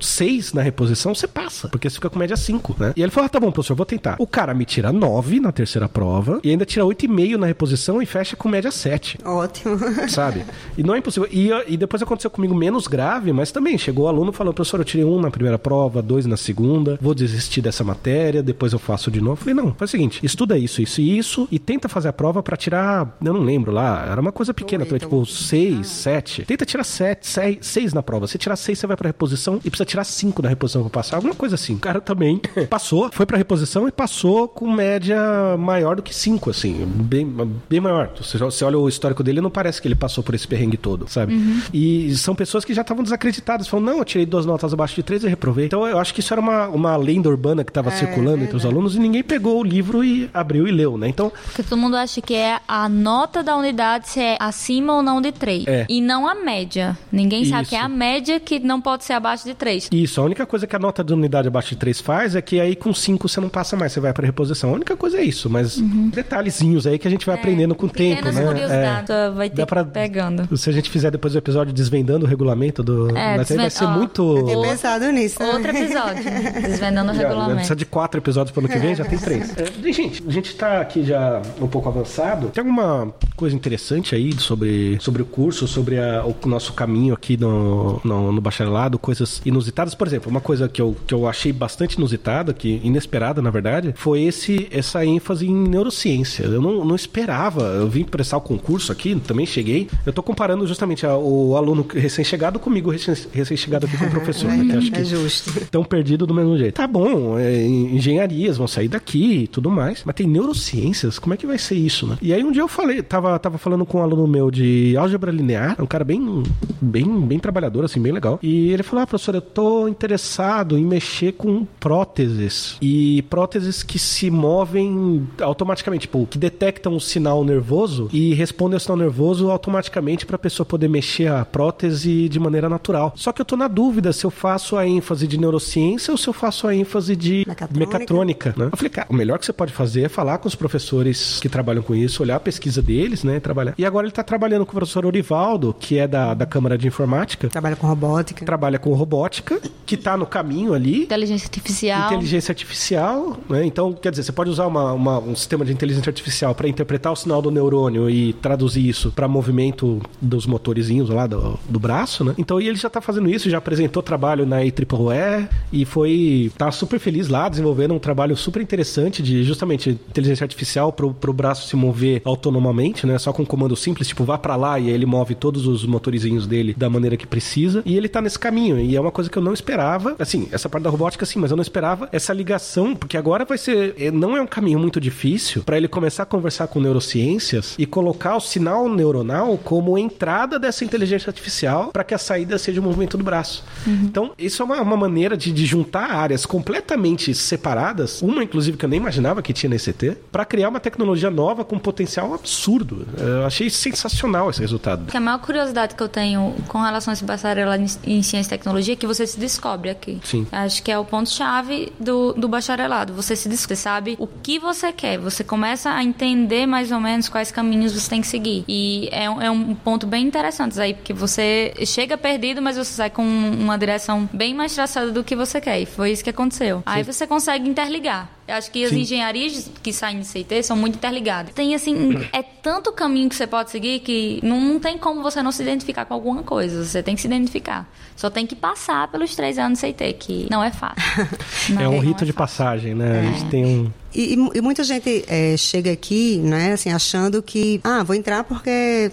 6 na reposição, você passa. Porque você fica com média 5, né? E ele falou: ah, tá bom, professor, vou tentar. O cara me tira 9 na terceira prova e ainda tira 8,5 na reposição e fecha com média 7. Ótimo. Sabe? E não é impossível. E, e depois aconteceu comigo menos grave, mas também chegou o aluno falou: professor, eu tirei um na primeira prova, dois na segunda, vou desistir dessa matéria, depois eu faço de novo. Eu falei: não, faz o seguinte, estuda isso, isso e isso e tenta fazer a prova para tirar, eu não lembro lá, era uma coisa pequena, então, tipo 6, 7. Tenta tirar 7, 6 na prova. Se tirar 6, você vai pra reposição e precisa tirar 5 na reposição pra passar, alguma coisa assim. O cara também (laughs) passou, foi pra reposição e passou com média maior do que 5, assim, bem, bem maior. Você, você olha o histórico dele, não parece que ele passou por esse perrengue todo, sabe? Uhum. E são pessoas que já estavam desacreditadas, falam, não, eu tirei duas notas abaixo de 3 e reprovei. Então eu acho que isso era uma, uma lenda urbana que estava é, circulando é, entre os alunos e ninguém pegou o livro e abriu e leu, né? Então. Porque todo mundo acha que é a nota da unidade se é acima ou não de 3. É. E não a média. Ninguém sabe Isso. que é a média que não pode ser abaixo de 3. Isso, a única coisa que a nota de unidade abaixo de 3 faz é que aí com 5 você não passa mais, você vai para reposição. A única coisa é isso, mas uhum. detalhezinhos aí que a gente vai é, aprendendo com o tempo, né? Curiosidades, é. vai ter pra, pegando. Se a gente fizer depois o episódio desvendando o regulamento do. É, desven... vai ser ó, muito. Eu tinha pensado nisso. Né? Outro episódio. desvendando o (laughs) regulamento. Precisa de quatro episódios para ano que vem, já tem três. É, gente, a gente tá aqui já um pouco avançado. Tem alguma coisa interessante aí sobre, sobre o curso, sobre a, o nosso caminho aqui no, no, no, bacharelado, coisas inusitadas. Por exemplo, uma coisa que eu, que eu achei bastante inusitada, que inesperada na verdade, foi esse essa ênfase em neurociência. Eu não, não esperava. Eu vim prestar o concurso aqui, também cheguei. Eu tô comparando justamente a, o aluno recém-chegado comigo, recém-chegado aqui com o (laughs) professor. né, que acho que é justo. Estão perdidos do mesmo jeito. Tá bom, é, engenharias vão sair daqui e tudo mais, mas tem neurociências, como é que vai ser isso, né? E aí um dia eu falei, tava, tava falando com um aluno meu de álgebra linear, um cara bem, bem, bem trabalhador, assim, bem legal. E ele falou: Ah, professor, eu tô interessado em mexer com próteses. E próteses que se movem automaticamente, tipo, que detectam o sinal nervoso e respondem ao sinal nervoso automaticamente para a pessoa poder mexer a prótese de maneira natural. Só que eu tô na dúvida se eu faço a ênfase de neurociência ou se eu faço a ênfase de mecatrônica, mecatrônica né? Eu falei, cara, o melhor que você pode fazer é falar com os professores que trabalham com isso, olhar a pesquisa deles, né? Trabalhar. E agora ele está trabalhando com o professor Orivaldo, que é da, da Câmara de Informática. Trabalha com robótica. Trabalha com robótica, que está no caminho ali. Inteligência artificial. Inteligência artificial, né? Então, quer dizer, você pode usar uma, uma um sistema de inteligência artificial para interpretar o sinal do neurônio e traduzir isso para movimento dos motorizinhos lá do, do braço, né? Então, e ele já está fazendo isso, já apresentou trabalho na IEEE e foi tá super feliz lá desenvolvendo um trabalho super interessante de justamente inteligência artificial para o braço se mover autonomamente, né? Só com um comando simples, tipo vá para lá e aí ele move todos os motorizinhos dele da maneira que precisa. E ele tá nesse caminho e é uma coisa que eu não esperava. Assim, essa parte da robótica sim, mas eu não esperava essa ligação, porque agora vai ser é, não é um caminho muito difícil para ele começar a conversar com neurociências e colocar o sinal neuronal como entrada dessa inteligência artificial para que a saída seja o movimento do braço. Uhum. Então, isso é uma, uma maneira de, de juntar áreas completamente separadas, uma inclusive que eu nem imaginava que tinha nesse ET, para criar uma tecnologia nova com potencial absurdo. Eu achei sensacional esse resultado. A maior curiosidade que eu tenho com relação a esse bacharelado em ciência e tecnologia é que você se descobre aqui. Sim. Acho que é o ponto-chave do, do bacharelado. Você se você sabe o que você quer, você começa a entender mais ou menos quais caminhos você tem que seguir. E é, é um ponto bem interessante aí, porque você chega perdido, mas você sai com uma direção bem mais traçada do que você quer. E foi isso que aconteceu. Aí você consegue interligar Eu acho que as Sim. engenharias que saem de CIT são muito interligadas. Tem, assim, (clears throat) é tanto caminho que você pode seguir que não, não tem como você não se identificar com alguma coisa. Você tem que se identificar. Só tem que passar pelos três anos de CIT, que não é fácil. (laughs) Não, é um rito é de passagem, né? É. A gente tem um e, e, muita gente é, chega aqui, né, assim, achando que, ah, vou entrar porque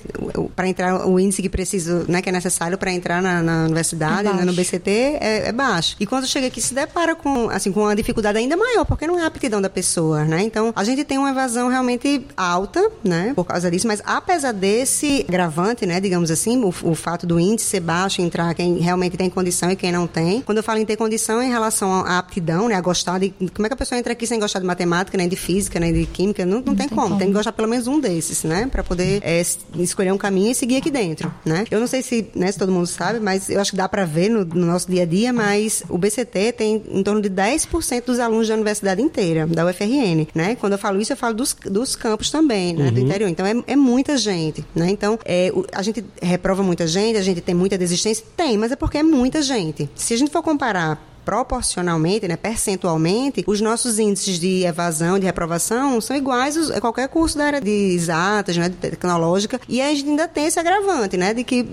para entrar o índice que preciso, né, que é necessário para entrar na, na universidade, é né, no BCT, é, é, baixo. E quando chega aqui se depara com, assim, com uma dificuldade ainda maior, porque não é a aptidão da pessoa, né? Então, a gente tem uma evasão realmente alta, né, por causa disso, mas apesar desse gravante, né, digamos assim, o, o fato do índice ser baixo, entrar quem realmente tem condição e quem não tem. Quando eu falo em ter condição em relação à aptidão, né, a gostar de, como é que a pessoa entra aqui sem gostar de matemática nem de física, nem de química, não, não, não tem, tem como. como. Tem que gostar pelo menos um desses, né? Para poder é, escolher um caminho e seguir aqui dentro, né? Eu não sei se, né, se todo mundo sabe, mas eu acho que dá para ver no, no, nosso dia a dia, mas o BCT tem em torno de 10% dos alunos da universidade inteira, da UFRN, né? Quando eu falo isso, eu falo dos, dos campos também, né? Uhum. Do interior. Então, é, é muita gente, né? Então, é, a gente reprova muita gente, a gente tem muita desistência? Tem, mas é porque é muita gente. Se a gente for comparar proporcionalmente, né, percentualmente, os nossos índices de evasão, de reprovação, são iguais a qualquer curso da área de exatas, né, de tecnológica, e a gente ainda tem esse agravante, né, de que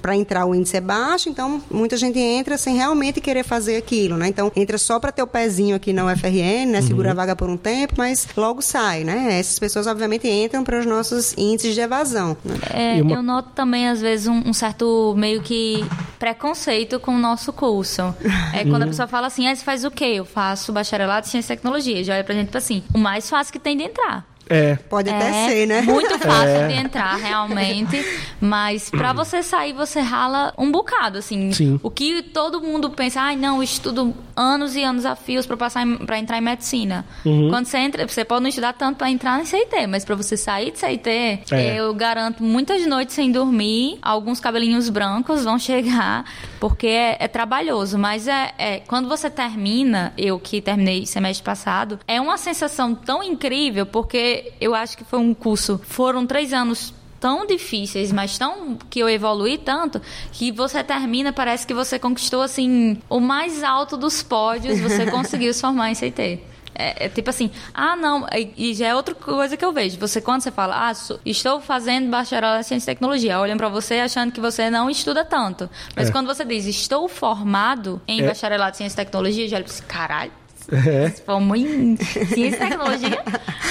para entrar o índice é baixo, então muita gente entra sem realmente querer fazer aquilo, né, então entra só para ter o pezinho aqui na UFRN, né, segura uhum. a vaga por um tempo, mas logo sai, né, essas pessoas obviamente entram para os nossos índices de evasão. Né? É, uma... Eu noto também às vezes um, um, certo meio que preconceito com o nosso curso. É quando a pessoa pessoa fala assim, ah, você faz o quê? Eu faço bacharelado em ciência e tecnologia. Já olha pra gente tipo assim, o mais fácil que tem de entrar. É. Pode até é ser, né? Muito (laughs) fácil é. de entrar, realmente. Mas para você sair, você rala um bocado, assim. Sim. O que todo mundo pensa, ai, ah, não, eu estudo anos e anos a fios para passar para entrar em medicina. Uhum. Quando você entra, você pode não estudar tanto para entrar em CIT, mas para você sair de CIT, é. eu garanto muitas noites sem dormir, alguns cabelinhos brancos vão chegar, porque é, é trabalhoso. Mas é, é quando você termina, eu que terminei semestre passado, é uma sensação tão incrível, porque eu acho que foi um curso. Foram três anos tão difíceis, mas tão que eu evolui tanto que você termina parece que você conquistou assim o mais alto dos pódios, você (laughs) conseguiu se formar em CT. É, é, tipo assim, ah, não, e já é outra coisa que eu vejo. Você, quando você fala, ah, sou, estou fazendo bacharelado em ciência e tecnologia, olham para você achando que você não estuda tanto. Mas é. quando você diz, estou formado em é. bacharelado em ciência e tecnologia, já pensa, caralho, é. Formou em ciência e tecnologia.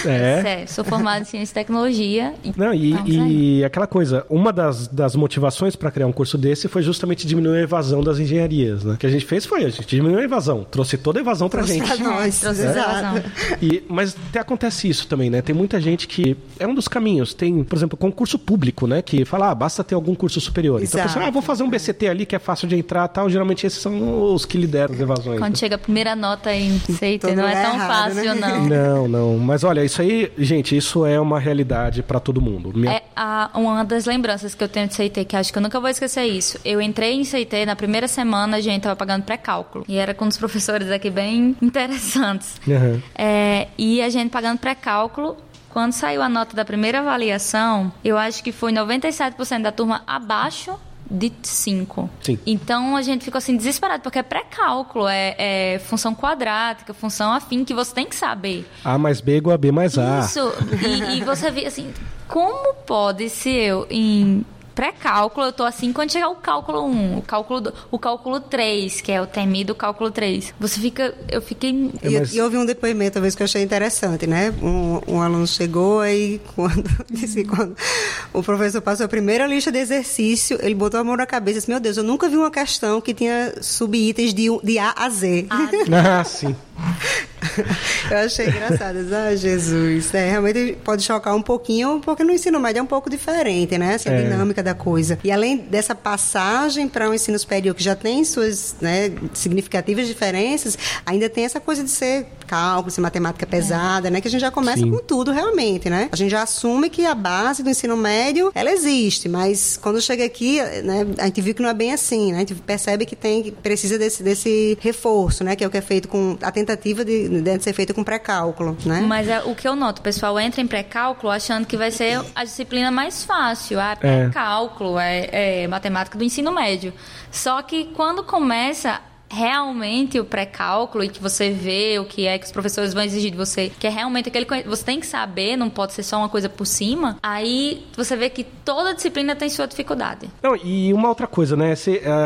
É. é. Sou formado em ciência e tecnologia. Não, e, e aquela coisa, uma das, das motivações para criar um curso desse foi justamente diminuir a evasão das engenharias, né? O que a gente fez foi, a gente diminuiu a evasão, trouxe toda a evasão pra trouxe gente. Pra nós, trouxe é. evasão. E, mas até acontece isso também, né? Tem muita gente que. É um dos caminhos. Tem, por exemplo, concurso público, né? Que fala, ah, basta ter algum curso superior. Exato. Então a pessoa, ah, vou fazer um BCT ali que é fácil de entrar tal. Geralmente esses são os que lideram as evasões. Quando né? chega a primeira nota em CIT, não é tão errado, fácil, né? não. (laughs) Não, não. Mas olha, isso aí, gente, isso é uma realidade para todo mundo. Minha... É a, uma das lembranças que eu tenho de CIT, que acho que eu nunca vou esquecer isso. Eu entrei em CIT, na primeira semana a gente tava pagando pré-cálculo. E era com os (laughs) professores aqui bem interessantes. Uhum. É, e a gente pagando pré-cálculo, quando saiu a nota da primeira avaliação, eu acho que foi 97% da turma abaixo de 5. Então a gente ficou assim desesperado, porque é pré-cálculo, é, é, função quadrática, função afim, que você tem que saber. A mais B igual a B mais A. Isso. E, e você vê assim, como pode se eu, em pré-cálculo, eu tô assim quando chegar o cálculo 1, o cálculo, do, o cálculo 3, que é o temido cálculo 3. Você fica. Eu fiquei. E, Mas... e houve um depoimento, talvez, que eu achei interessante, né? Um, um aluno chegou aí, quando (laughs) disse quando o professor passou a primeira lista de exercício, ele botou a mão na cabeça e disse: Meu Deus, eu nunca vi uma questão que tinha subitens de, de A a Z. Ah, (laughs) sim. (laughs) Eu achei engraçado. Ah, Jesus. É, realmente pode chocar um pouquinho, porque no ensino médio é um pouco diferente, né? Essa é. dinâmica da coisa. E além dessa passagem para o um ensino superior, que já tem suas né, significativas diferenças, ainda tem essa coisa de ser cálculo, ser matemática pesada, é. né? Que a gente já começa Sim. com tudo realmente, né? A gente já assume que a base do ensino médio, ela existe, mas quando chega aqui, né, a gente viu que não é bem assim, né? A gente percebe que tem, que precisa desse, desse reforço, né? Que é o que é feito com a tentativa de deve ser feita com pré-cálculo, né? Mas é, o que eu noto, o pessoal entra em pré-cálculo achando que vai ser a disciplina mais fácil. Ah, pré-cálculo, é. é, é matemática do ensino médio. Só que quando começa realmente o pré-cálculo e que você vê o que é que os professores vão exigir de você, que é realmente aquele você tem que saber, não pode ser só uma coisa por cima, aí você vê que toda disciplina tem sua dificuldade. Não, e uma outra coisa, né?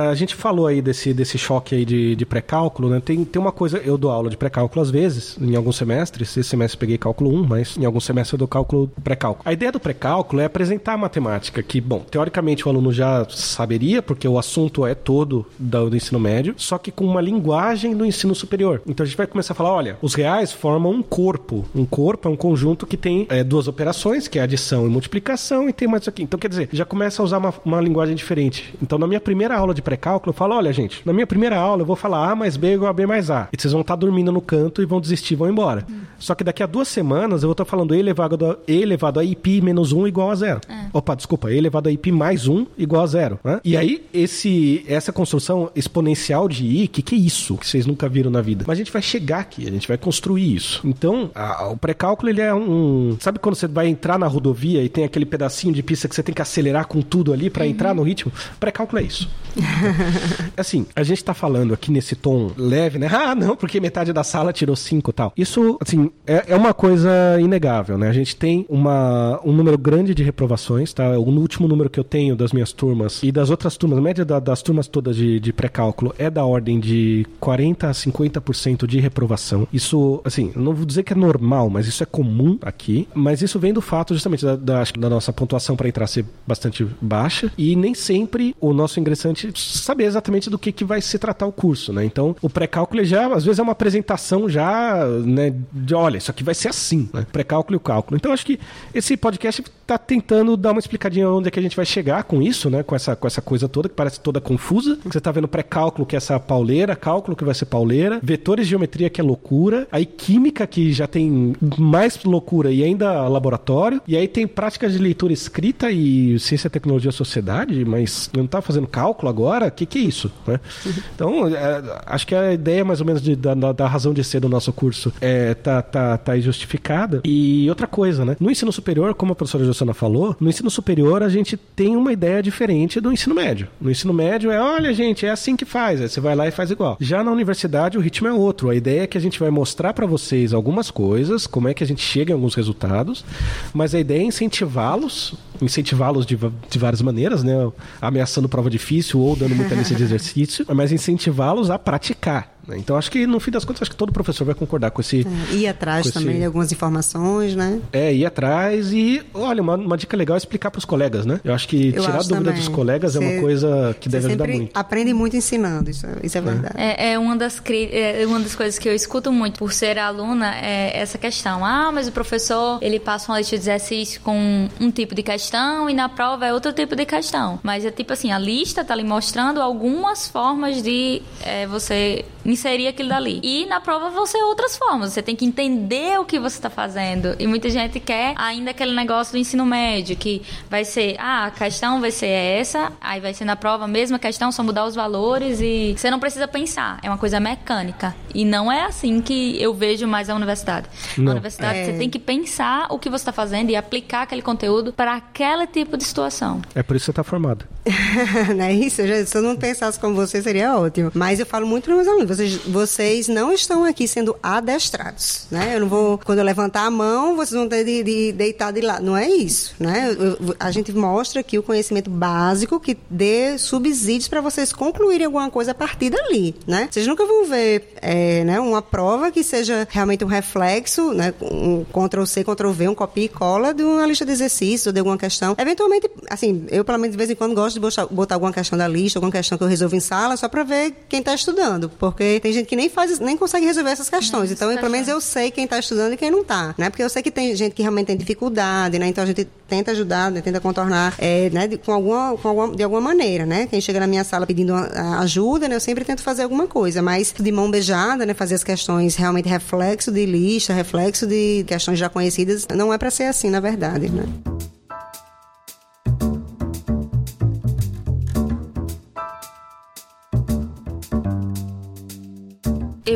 A gente falou aí desse, desse choque aí de, de pré-cálculo, né? Tem, tem uma coisa, eu dou aula de pré-cálculo às vezes, em alguns semestres, esse semestre peguei cálculo 1, mas em alguns semestres eu dou cálculo pré-cálculo. A ideia do pré-cálculo é apresentar a matemática, que, bom, teoricamente o aluno já saberia, porque o assunto é todo do, do ensino médio, só que com uma linguagem do ensino superior. Então a gente vai começar a falar, olha, os reais formam um corpo. Um corpo é um conjunto que tem é, duas operações, que é adição e multiplicação, e tem mais isso aqui. Então, quer dizer, já começa a usar uma, uma linguagem diferente. Então, na minha primeira aula de pré-cálculo, eu falo, olha, gente, na minha primeira aula eu vou falar A mais B igual a B mais A. E vocês vão estar dormindo no canto e vão desistir vão embora. Hum. Só que daqui a duas semanas eu vou estar falando E elevado a, e elevado a IP menos 1 igual a zero. É. Opa, desculpa, E elevado a IP mais 1 igual a zero. Né? E aí, esse, essa construção exponencial de I, que que é isso? Que vocês nunca viram na vida. Mas a gente vai chegar aqui, a gente vai construir isso. Então, a, o pré-cálculo, ele é um... Sabe quando você vai entrar na rodovia e tem aquele pedacinho de pista que você tem que acelerar com tudo ali para uhum. entrar no ritmo? Pré-cálculo é isso. (laughs) assim, a gente tá falando aqui nesse tom leve, né? Ah, não, porque metade da sala tirou cinco e tal. Isso, assim, é, é uma coisa inegável, né? A gente tem uma, um número grande de reprovações, tá? O último número que eu tenho das minhas turmas e das outras turmas, a média da, das turmas todas de, de pré-cálculo é da ordem de 40 a 50% de reprovação. Isso, assim, não vou dizer que é normal, mas isso é comum aqui. Mas isso vem do fato justamente da, da, da nossa pontuação para entrar ser bastante baixa e nem sempre o nosso ingressante saber exatamente do que, que vai se tratar o curso, né? Então, o pré-cálculo já, às vezes, é uma apresentação já, né? De olha, isso aqui vai ser assim, né? Pré-cálculo e o cálculo. Então, acho que esse podcast está tentando dar uma explicadinha onde é que a gente vai chegar com isso, né? Com essa, com essa coisa toda que parece toda confusa. Você está vendo pré-cálculo, que é essa pauleira, cálculo, que vai ser pauleira, vetores de geometria, que é loucura, aí química, que já tem mais loucura e ainda laboratório, e aí tem práticas de leitura escrita e ciência, tecnologia sociedade, mas não está fazendo cálculo agora? O que, que é isso? Né? (laughs) Então, é, acho que a ideia mais ou menos de, da, da, razão de ser do nosso curso é, tá, tá, tá justificada. E outra coisa, né? No ensino superior, como a professora Jossana falou, no ensino superior a gente tem uma ideia diferente do ensino médio. No ensino médio é, olha, gente, é assim que faz. Aí você vai lá e faz igual. Já na universidade o ritmo é outro. A ideia é que a gente vai mostrar para vocês algumas coisas, como é que a gente chega em alguns resultados, mas a ideia é incentivá-los, incentivá-los de, de várias maneiras, né? Ameaçando prova difícil ou dando muita lista de (laughs) exercício, mas incentivá-los a praticar. Né? Então acho que no fim das contas acho que todo professor vai concordar com esse. É, ir atrás também esse... de algumas informações, né? É, ir atrás e, olha, uma, uma dica legal é explicar para os colegas, né? Eu acho que eu tirar acho a dúvida também. dos colegas Você... é uma coisa que deve ajudar muito. Aprende muito ensinando, isso, é, isso é, é verdade. É, é, uma, das, é uma das coisas que eu escuto muito por ser aluna é essa questão. Ah, mas o professor ele passa uma lista de exercício com um tipo de questão e na prova é outro tipo de questão. Mas é tipo assim, a lista tá ali mostrando algumas formas de é, você inserir aquilo dali. E na prova vão ser outras formas. Você tem que entender o que você está fazendo. E muita gente quer ainda aquele negócio do ensino médio, que vai ser, ah, a questão vai ser essa, aí vai ser na prova a mesma questão, só mudar os valores e você não precisa pensar. É uma coisa mecânica. E não é assim que eu vejo mais a universidade. Não. Na universidade é... você tem que pensar o que você está fazendo e aplicar aquele conteúdo para aquele tipo de situação. É por isso que você está formado. (laughs) não é isso? Se eu não pensasse como você, seria ótimo. Mas eu falo muito para meus alunos vocês, vocês não estão aqui sendo adestrados, né? Eu não vou, quando eu levantar a mão, vocês vão ter de, de deitar de lado. Não é isso, né? Eu, a gente mostra aqui o conhecimento básico que dê subsídios para vocês concluírem alguma coisa a partir dali, né? Vocês nunca vão ver é, né, uma prova que seja realmente um reflexo, né? Um Ctrl-C, Ctrl-V, um copia e cola de uma lista de exercícios ou de alguma questão. Eventualmente, assim, eu pelo menos de vez em quando gosto de botar, alguma questão da lista, alguma questão que eu resolvo em sala, só para ver quem está estudando, porque tem gente que nem faz, nem consegue resolver essas questões. Não, então, pelo menos eu sei quem está estudando e quem não está, né? Porque eu sei que tem gente que realmente tem dificuldade, né? Então a gente tenta ajudar, né? tenta contornar, é, né? De, com alguma, com alguma, de alguma maneira, né? Quem chega na minha sala pedindo ajuda, né? Eu sempre tento fazer alguma coisa, mas de mão beijada, né? Fazer as questões realmente reflexo de lista, reflexo de questões já conhecidas, não é para ser assim, na verdade, né?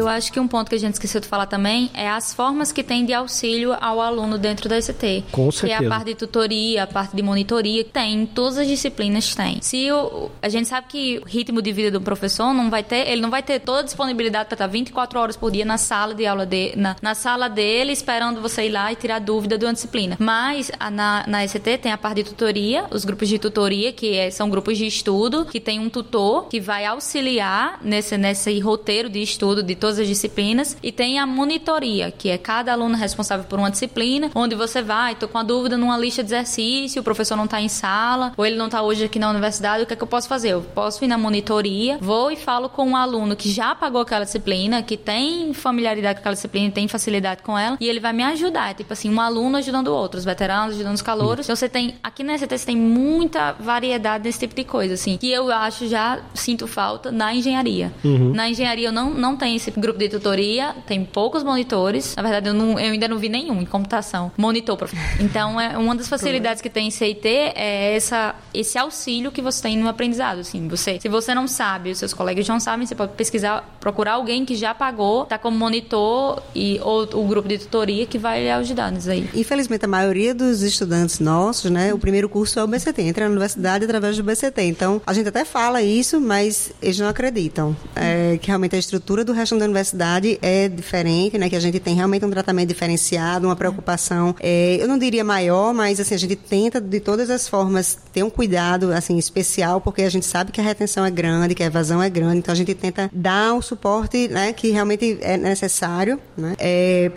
Eu acho que um ponto que a gente esqueceu de falar também é as formas que tem de auxílio ao aluno dentro da ICT. Com certeza. Que é a parte de tutoria, a parte de monitoria, tem, todas as disciplinas tem. Se o, a gente sabe que o ritmo de vida do professor não vai ter, ele não vai ter toda a disponibilidade para estar 24 horas por dia na sala de aula de, na, na sala dele, esperando você ir lá e tirar dúvida de uma disciplina. Mas a, na, na ICT tem a parte de tutoria, os grupos de tutoria, que é, são grupos de estudo, que tem um tutor que vai auxiliar nesse, nesse roteiro de estudo de todas as disciplinas, e tem a monitoria, que é cada aluno responsável por uma disciplina, onde você vai, tô com a dúvida numa lista de exercício, o professor não está em sala, ou ele não está hoje aqui na universidade, o que é que eu posso fazer? Eu posso ir na monitoria, vou e falo com um aluno que já pagou aquela disciplina, que tem familiaridade com aquela disciplina, tem facilidade com ela, e ele vai me ajudar. É tipo assim, um aluno ajudando o outro, os veteranos ajudando os calouros. Então você tem, aqui na ST você tem muita variedade desse tipo de coisa, assim, que eu acho já sinto falta na engenharia. Uhum. Na engenharia eu não, não tenho esse grupo de tutoria, tem poucos monitores. Na verdade, eu, não, eu ainda não vi nenhum em computação. Monitor, prof. Então, é uma das facilidades que tem em CIT é essa, esse auxílio que você tem no aprendizado. Assim, você, se você não sabe, os seus colegas não sabem, você pode pesquisar, procurar alguém que já pagou, tá como monitor e ou o grupo de tutoria que vai ajudar nisso aí. Infelizmente, a maioria dos estudantes nossos, né, o primeiro curso é o BCT, entra na universidade através do BCT. Então, a gente até fala isso, mas eles não acreditam. É, que realmente a estrutura do resto da universidade é diferente, né, que a gente tem realmente um tratamento diferenciado, uma preocupação, é, eu não diria maior, mas assim, a gente tenta de todas as formas ter um cuidado assim especial, porque a gente sabe que a retenção é grande, que a evasão é grande, então a gente tenta dar o suporte né, que realmente é necessário. Né? É,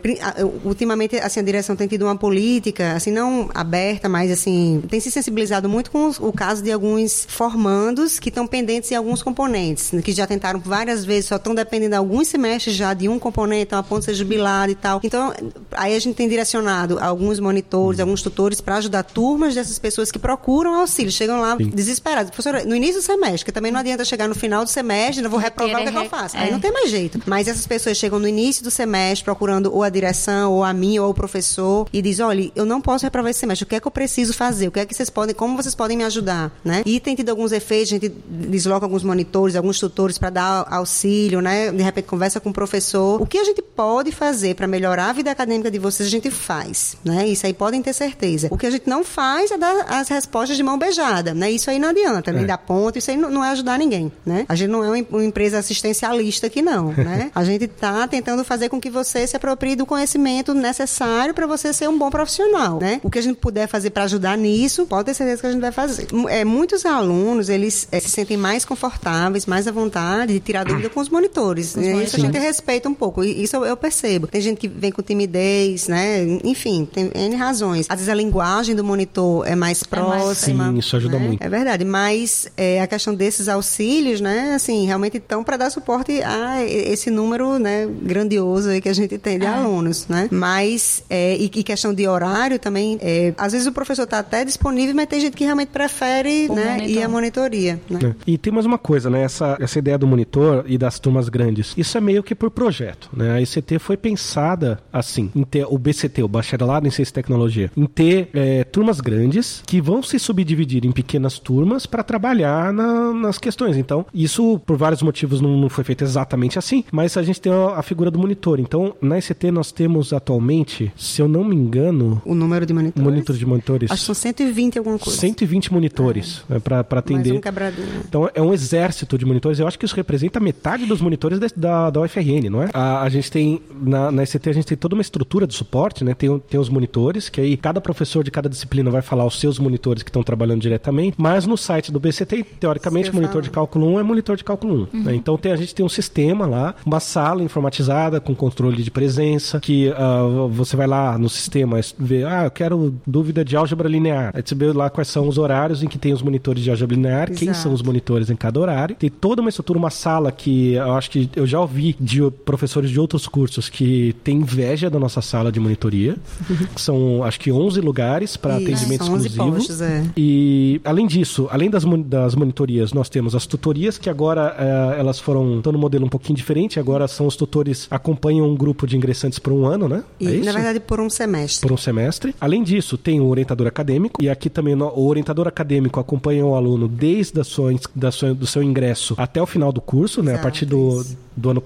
ultimamente, assim, a direção tem tido uma política, assim, não aberta, mas assim, tem se sensibilizado muito com o caso de alguns formandos que estão pendentes em alguns componentes, que já tentaram várias vezes, só estão dependendo de alguns semestres já de um componente, então a ponto de ser jubilado e tal. Então, aí a gente tem direcionado alguns monitores, alguns tutores para ajudar turmas dessas pessoas que procuram auxílio, chegam lá Sim. desesperados. Professora, no início do semestre, que também não adianta chegar no final do semestre, não vou reprovar o que, é que eu faço. É. Aí não tem mais jeito. Mas essas pessoas chegam no início do semestre procurando ou a direção, ou a mim, ou o professor, e diz: olha, eu não posso reprovar esse semestre, o que é que eu preciso fazer? O que é que vocês podem, como vocês podem me ajudar? Né? E tem tido alguns efeitos, a gente desloca alguns monitores, alguns tutores para dar auxílio, né? De repente conversa com o professor. O que a gente pode fazer para melhorar a vida acadêmica de vocês, a gente faz, né? Isso aí podem ter certeza. O que a gente não faz é dar as respostas de mão beijada, né? Isso aí não adianta, nem é. dar ponto, isso aí não, é ajudar ninguém, né? A gente não é uma empresa assistencialista aqui não, (laughs) né? A gente está tentando fazer com que você se aproprie do conhecimento necessário para você ser um bom profissional, né? O que a gente puder fazer para ajudar nisso, pode ter certeza que a gente vai fazer. É, muitos alunos, eles é, se sentem mais confortáveis, mais à vontade de tirar dúvida com os monitores. Né? Isso a gente respeita um pouco, isso eu, eu percebo. Tem gente que vem com timidez, né? Enfim, tem N razões. Às vezes a linguagem do monitor é mais próxima. Sim, isso ajuda né? muito. É verdade, mas é, a questão desses auxílios, né? Assim, realmente estão para dar suporte a esse número, né? Grandioso aí que a gente tem de é. alunos, né? Mas, é, e, e, questão de horário também, é, às vezes o professor está até disponível, mas tem gente que realmente prefere, o né? Monitor. Ir à monitoria, né? É. E tem mais uma coisa, né? Essa, essa ideia do monitor e das turmas grandes, isso é meio que por projeto, né? A ICT foi pensada assim, em ter o BCT, o Bacharelado em Ciência e Tecnologia, em ter é, turmas grandes que vão se subdividir em pequenas turmas para trabalhar na, nas questões. Então, isso por vários motivos não, não, foi feito exatamente assim, mas a gente tem a, figura do monitor. Então, na ICT nós temos atualmente, se eu não me engano, o número de monitores. Monitores de monitores. Acho que são 120 alguma coisa. 120 monitores né, para atender. Mais um então, é um exército de monitores. Eu acho que isso representa metade dos monitores da, da UFRN, não é? A, a gente tem na, na a gente tem toda uma estrutura de suporte, né? Tem, tem os monitores, que aí cada professor de cada disciplina vai falar os seus monitores que estão trabalhando diretamente, mas no site do BCT, teoricamente, monitor de cálculo 1 é monitor de cálculo 1. Uhum. Né? Então tem, a gente tem um sistema lá, uma sala informatizada com controle de presença, que uh, você vai lá no sistema ver, ah, eu quero dúvida de álgebra linear. Aí você vê lá quais são os horários em que tem os monitores de álgebra linear, Exato. quem são os monitores em cada horário. Tem toda uma estrutura, uma sala que eu acho que eu já ouvi de professores de outros cursos que tem inveja da nossa sala de monitoria. (laughs) são, acho que 11 lugares para atendimento exclusivo. Postos, é. E além disso, além das, das monitorias, nós temos as tutorias que agora uh, elas foram estão no modelo um pouquinho diferente. Agora são os tutores acompanham um grupo de ingressantes por um ano, né? E, é na verdade por um semestre. Por um semestre. Além disso, tem o orientador acadêmico e aqui também o orientador acadêmico acompanha o aluno desde a sua, da sua, do seu ingresso até o final do curso, né? Exato, a partir do, do ano,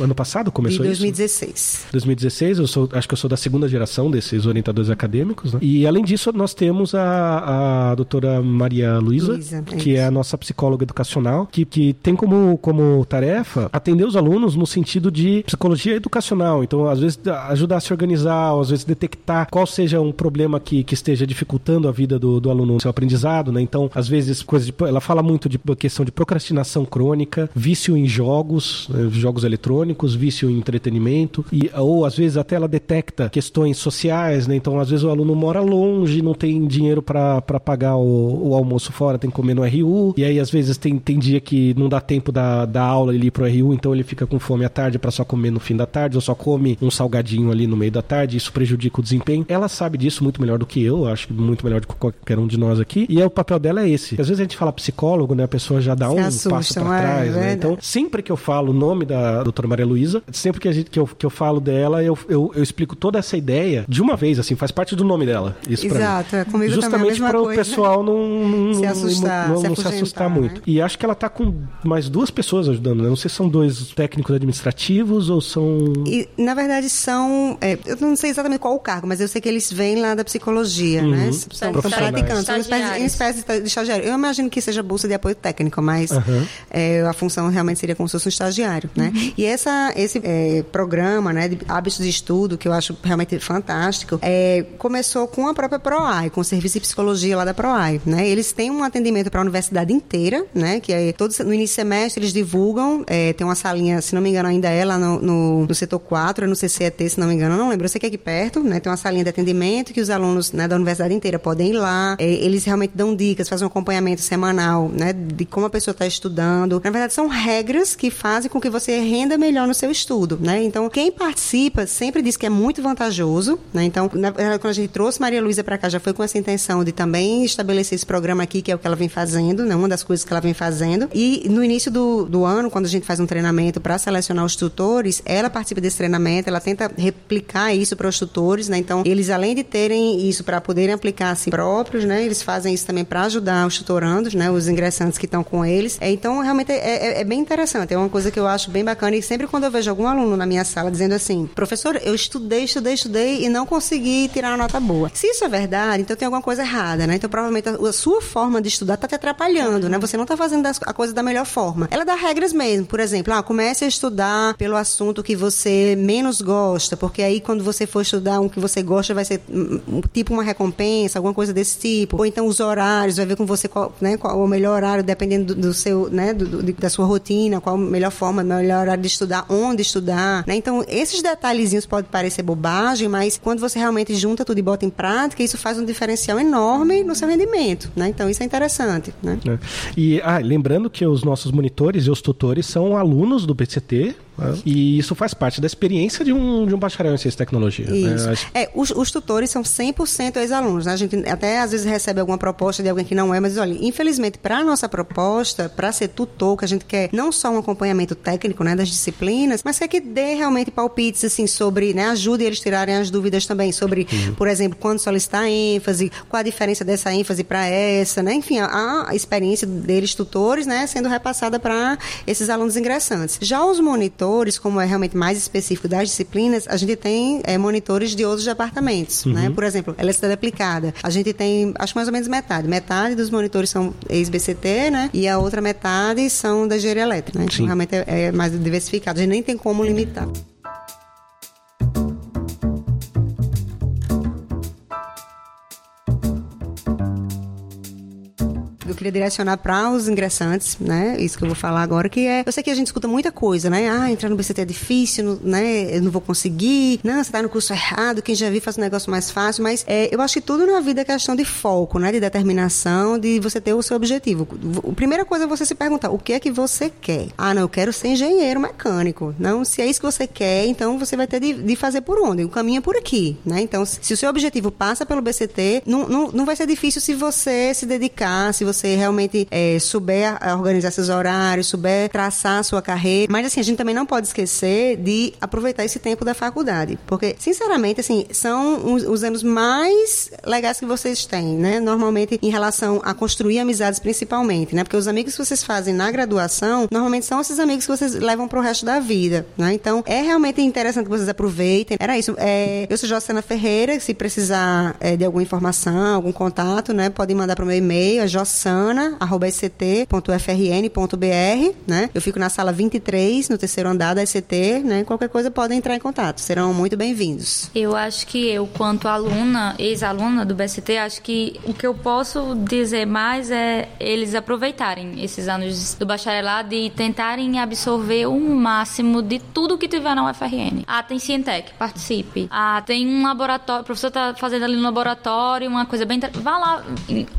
ano passado, começou de 2016. isso? 2016. eu sou, acho que eu sou da segunda geração desses orientadores acadêmicos, né? E além disso, nós temos a, a doutora Maria Luísa, que é, é a nossa psicóloga educacional, que, que tem como, como tarefa atender os alunos no sentido de psicologia educacional. Então, às vezes, ajudar a se organizar, ou às vezes detectar qual seja um problema que, que esteja dificultando a vida do, do aluno no seu aprendizado, né? Então, às vezes, coisas de, ela fala muito de questão de procrastinação crônica, vício em jogos, né? Jogos eletrônicos, vício em entretenimento, e, ou às vezes até ela detecta questões sociais, né? Então, às vezes o aluno mora longe, não tem dinheiro para pagar o, o, almoço fora, tem que comer no RU, e aí às vezes tem, tem dia que não dá tempo da, da aula ele ir pro RU, então ele fica com fome à tarde para só comer no fim da tarde, ou só come um salgadinho ali no meio da tarde, isso prejudica o desempenho. Ela sabe disso muito melhor do que eu, acho que muito melhor do que qualquer um de nós aqui, e é, o papel dela é esse. Às vezes a gente fala psicólogo, né? A pessoa já dá Se um assustam, passo para é, trás, né? Então, sempre que eu falo o nome da doutora Maria Luísa, sempre que, a gente, que, eu, que eu falo dela, eu, eu, eu explico toda essa ideia de uma vez, assim, faz parte do nome dela. Isso Exato, é comigo Justamente para o pessoal não, não, (laughs) se assustar, não, não se, se assustar né? muito. E acho que ela tá com mais duas pessoas ajudando, né? Não sei se são dois técnicos administrativos ou são. E, na verdade, são. É, eu não sei exatamente qual o cargo, mas eu sei que eles vêm lá da psicologia, uhum. né? São praticantes, são espécie, espécie de estagiário. Eu imagino que seja bolsa de apoio técnico, mas uhum. é, a função realmente seria como se fosse um estagiário, né? Uhum. E essa, esse é, programa, né, de hábitos de estudo, que eu acho realmente fantástico, é, começou com a própria PROAI, com o serviço de psicologia lá da PROAI, né? Eles têm um atendimento para a universidade inteira, né? Que é todo, no início do semestre eles divulgam, é, tem uma salinha, se não me engano ainda é lá no, no, no setor 4, é no CCET, se não me engano, não lembro, eu sei que é aqui perto, né? Tem uma salinha de atendimento que os alunos né, da universidade inteira podem ir lá, é, eles realmente dão dicas, fazem um acompanhamento semanal, né? De como a pessoa está estudando. Na verdade, são regras que fazem com que você renda melhor no seu estudo, né? Então, quem participa sempre diz que é muito vantajoso, né? Então, na, quando a gente trouxe Maria Luísa para cá, já foi com essa intenção de também estabelecer esse programa aqui, que é o que ela vem fazendo, né? Uma das coisas que ela vem fazendo. E no início do, do ano, quando a gente faz um treinamento para selecionar os tutores, ela participa desse treinamento, ela tenta replicar isso para os tutores, né? Então, eles além de terem isso para poderem aplicar a si próprios, né? Eles fazem isso também para ajudar os tutorandos, né? Os ingressantes que estão com eles. É, então, realmente é, é, é, bem interessante. É uma coisa que eu acho bem bacana. E sempre quando eu vejo algum aluno na minha sala dizendo assim, professor, eu estudei, estudei, estudei e não consegui tirar uma nota boa. Se isso é verdade, então tem alguma coisa errada, né? Então, provavelmente a, sua forma de estudar está te atrapalhando, né? Você não está fazendo a coisa da melhor forma. Ela dá regras mesmo. Por exemplo, ah, comece a estudar pelo assunto que você menos gosta, porque aí quando você for estudar um que você gosta, vai ser um, tipo uma recompensa, alguma coisa desse tipo. Ou então os horários, vai ver com você qual, né, qual o melhor horário, dependendo do, do seu, né, do, do, da sua rotina, qual a melhor forma, melhor horário de estudar, onde estudar, né? Então, esses detalhezinhos podem parecer bobagem, mas quando você realmente junta tudo e bota em prática, isso faz um diferencial enorme no seu rendimento, né? Então, isso é interessante, né? É. E, ah, lembrando que os nossos monitores e os tutores são alunos do PCT? E isso faz parte da experiência de um, de um bacharel em ciência e tecnologia. Né? Isso. Né? É, os, os, tutores são 100% ex-alunos. Né? A gente até às vezes recebe alguma proposta de alguém que não é, mas olha, infelizmente, para a nossa proposta, para ser tutor, que a gente quer não só um acompanhamento técnico né, das disciplinas, mas quer que dê realmente palpites assim, sobre, né, ajude eles a tirarem as dúvidas também sobre, uhum. por exemplo, quando solicitar ênfase, qual a diferença dessa ênfase para essa, né? Enfim, a, a experiência deles tutores, né, sendo repassada para esses alunos ingressantes. Já os monitores monitores, como é realmente mais específico das disciplinas, a gente tem é, monitores de outros departamentos, uhum. né? Por exemplo, eletricidade aplicada. A gente tem, acho mais ou menos metade. Metade dos monitores são ex-BCT, né? E a outra metade são da engenharia elétrica, né? Então, realmente é, é mais diversificado. A gente nem tem como limitar. Queria direcionar para os ingressantes, né? Isso que eu vou falar agora, que é. Eu sei que a gente escuta muita coisa, né? Ah, entrar no BCT é difícil, né? Eu não vou conseguir. Não, você está no curso errado. Quem já viu faz um negócio mais fácil. Mas é, eu acho que tudo na vida é questão de foco, né? De determinação, de você ter o seu objetivo. A primeira coisa é você se perguntar: o que é que você quer? Ah, não, eu quero ser engenheiro mecânico. Não, se é isso que você quer, então você vai ter de, de fazer por onde? O caminho é por aqui, né? Então, se o seu objetivo passa pelo BCT, não, não, não vai ser difícil se você se dedicar, se você você realmente é, souber organizar seus horários, souber traçar a sua carreira. Mas assim, a gente também não pode esquecer de aproveitar esse tempo da faculdade. Porque, sinceramente, assim, são os, os anos mais legais que vocês têm, né? Normalmente em relação a construir amizades principalmente, né? Porque os amigos que vocês fazem na graduação, normalmente são esses amigos que vocês levam pro resto da vida, né? Então, é realmente interessante que vocês aproveitem. Era isso. É, eu sou Jocena Ferreira, se precisar é, de alguma informação, algum contato, né? Podem mandar para o meu e-mail, é jossana.sct.frn.br, né? Eu fico na sala 23, no terceiro andar da SCT, né? Qualquer coisa podem entrar em contato. Serão muito bem-vindos. Eu acho que eu, quanto aluna, ex-aluna do BST, acho que o que eu posso dizer mais é eles aproveitarem esses anos do bacharelado e tentarem absorver o máximo de tudo que tiver na UFRN. Ah, tem Cientec, participe. Ah, tem um laboratório, o professor está fazendo ali no laboratório uma coisa bem. Vá lá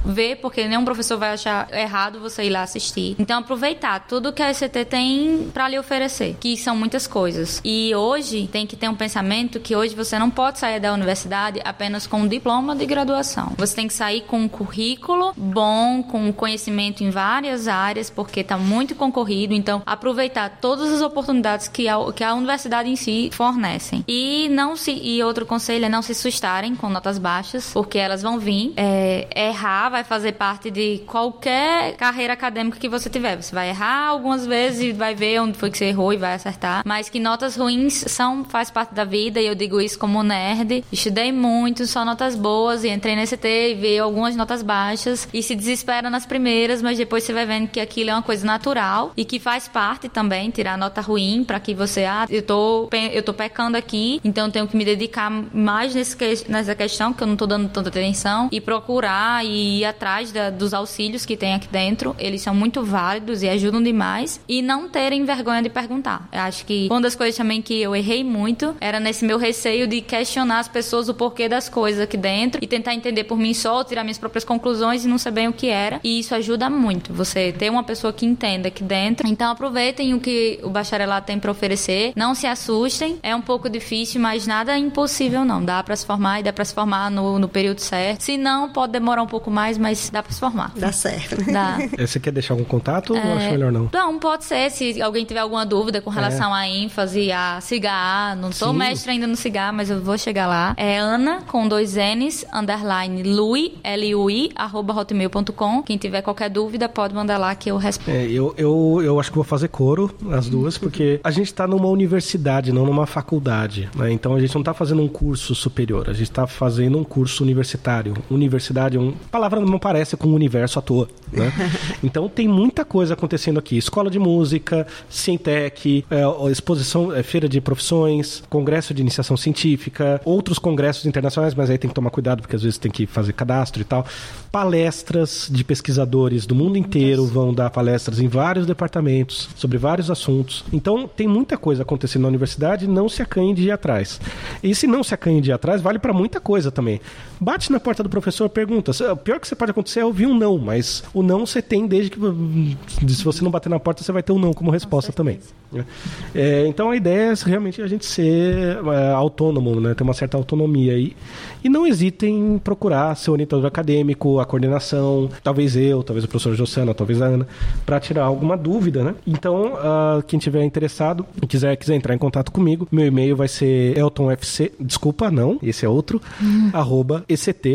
ver, porque nenhum professor vai achar errado você ir lá assistir. Então, aproveitar tudo que a ECT tem para lhe oferecer, que são muitas coisas. E hoje tem que ter um pensamento que hoje você não pode sair da universidade apenas com um diploma de graduação. Você tem que sair com um currículo bom, com conhecimento em várias áreas, porque está muito concorrido. Então, aproveitar todas as oportunidades que a, que a universidade em si fornecem. E não se e outro conselho é não se assustarem com notas baixas, porque elas vão vir. É, errar vai fazer parte de qualquer carreira acadêmica que você tiver. Você vai errar algumas vezes e vai ver onde foi que você errou e vai acertar. Mas que notas ruins são faz parte da vida e eu digo isso como nerd. Estudei muito, só notas boas e entrei nesse T e veio algumas notas baixas e se desespera nas primeiras, mas depois você vai vendo que aquilo é uma coisa natural e que faz parte também tirar nota ruim para que você ah, eu tô eu tô pecando aqui, então eu tenho que me dedicar mais nesse, nessa questão que eu não tô dando tanta atenção e procurar e ir atrás da, dos auxílios que tem aqui dentro. Eles são muito válidos e ajudam demais e não terem vergonha de perguntar. Eu acho que uma das coisas também que eu errei muito era nesse meu receio de questionar as pessoas o porquê das coisas aqui dentro e tentar entender por mim só, tirar minhas próprias conclusões e não saber o que era. E isso ajuda muito, você ter uma pessoa que entenda aqui dentro. Então aproveitem o que o bacharelado tem para oferecer. Não se assustem, é um pouco difícil, mas nada é impossível não. Dá para se formar e dá para se formar no, no período certo. Se não, pode demorar um pouco mais, mas dá para se formar. Dá certo. (laughs) Dá. É, você quer deixar algum contato é... ou acha melhor não? Não, pode ser. Se alguém tiver alguma dúvida com relação é. à ênfase, a cigar, não sou Sim. mestre ainda no cigar, mas eu vou chegar lá. É Ana com dois N's, underline Lui, L-U-I, arroba hotmail gmail.com. Quem tiver qualquer dúvida, pode mandar lá que eu respondo. É, eu, eu, eu acho que vou fazer coro, as duas, (laughs) porque a gente está numa universidade, não numa faculdade. Né? Então a gente não está fazendo um curso superior, a gente está fazendo um curso universitário. Universidade, um, a palavra não parece com o universo à toa. Né? (laughs) então tem muita coisa acontecendo aqui. Escola de música, Cientec, é, exposição, é, feira de profissões, congresso de iniciação científica, outros congressos internacionais, mas aí tem que tomar cuidado porque às vezes tem que fazer cadastro e tal. Palestras de pesquisadores do mundo inteiro vão dar palestras em vários departamentos sobre vários assuntos. Então tem muita coisa acontecendo na universidade, não se acanhe de ir atrás. E se não se acanhe de ir atrás, vale para muita coisa também. Bate na porta do professor, pergunta. O pior que você pode acontecer é ouvir um não, mas o não você tem desde que se você não bater na porta, você vai ter um não como resposta também. É, então a ideia é realmente a gente ser é, autônomo, né? ter uma certa autonomia aí. E não hesitem em procurar seu orientador acadêmico, a coordenação, talvez eu, talvez o professor Jossana, talvez a Ana, para tirar alguma dúvida, né? Então, uh, quem tiver interessado e quiser, quiser entrar em contato comigo, meu e-mail vai ser eltonfc, desculpa, não, esse é outro, hum. arroba ect.ufrn.br,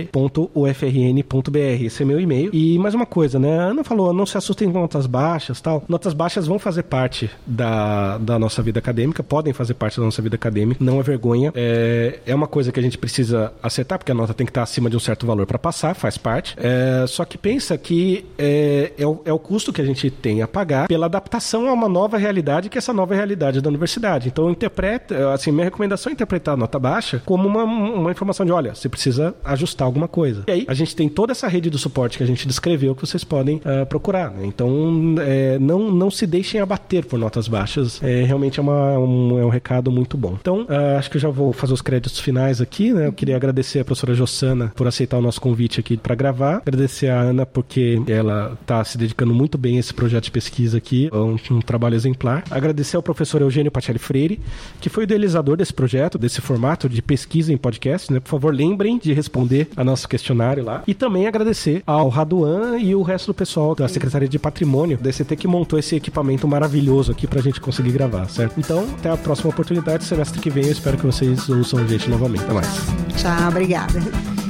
esse é meu e-mail. E mais uma coisa, né? A Ana falou, não se assustem com notas baixas tal. Notas baixas vão fazer parte da, da nossa vida acadêmica, podem fazer parte da nossa vida acadêmica, não é vergonha. É, é uma coisa que a gente precisa acertar, porque a nota tem que estar acima de um certo valor para passar, faz parte. É, só que pensa que é, é, o, é o custo que a gente tem a pagar pela adaptação a uma nova realidade, que é essa nova realidade da universidade. Então, interpreta, assim, minha recomendação é interpretar a nota baixa como uma, uma informação de, olha, você precisa ajustar alguma coisa. E aí, a gente tem toda essa rede do suporte que a gente descreveu que vocês podem uh, procurar. Né? Então, é, não, não se deixem abater por notas baixas. É, realmente é, uma, um, é um recado muito bom. Então, uh, acho que eu já vou fazer os créditos finais aqui, né? Eu queria agradecer a professora Jossana por aceitar o nosso convite aqui para gravar. Agradecer a Ana porque ela está se dedicando muito bem a esse projeto de pesquisa aqui, é um, um, trabalho exemplar. Agradecer ao professor Eugênio Patelli Freire, que foi o idealizador desse projeto, desse formato de pesquisa em podcast, né? Por favor, lembrem de responder a nosso questionário lá. E também agradecer ao Raduan e o resto do pessoal da Secretaria de Patrimônio da ECT que montou esse equipamento maravilhoso aqui pra gente conseguir gravar, certo? Então, até a próxima oportunidade, semestre que vem, eu espero que vocês ouçam a gente novamente. Até mais. Tchau, obrigada.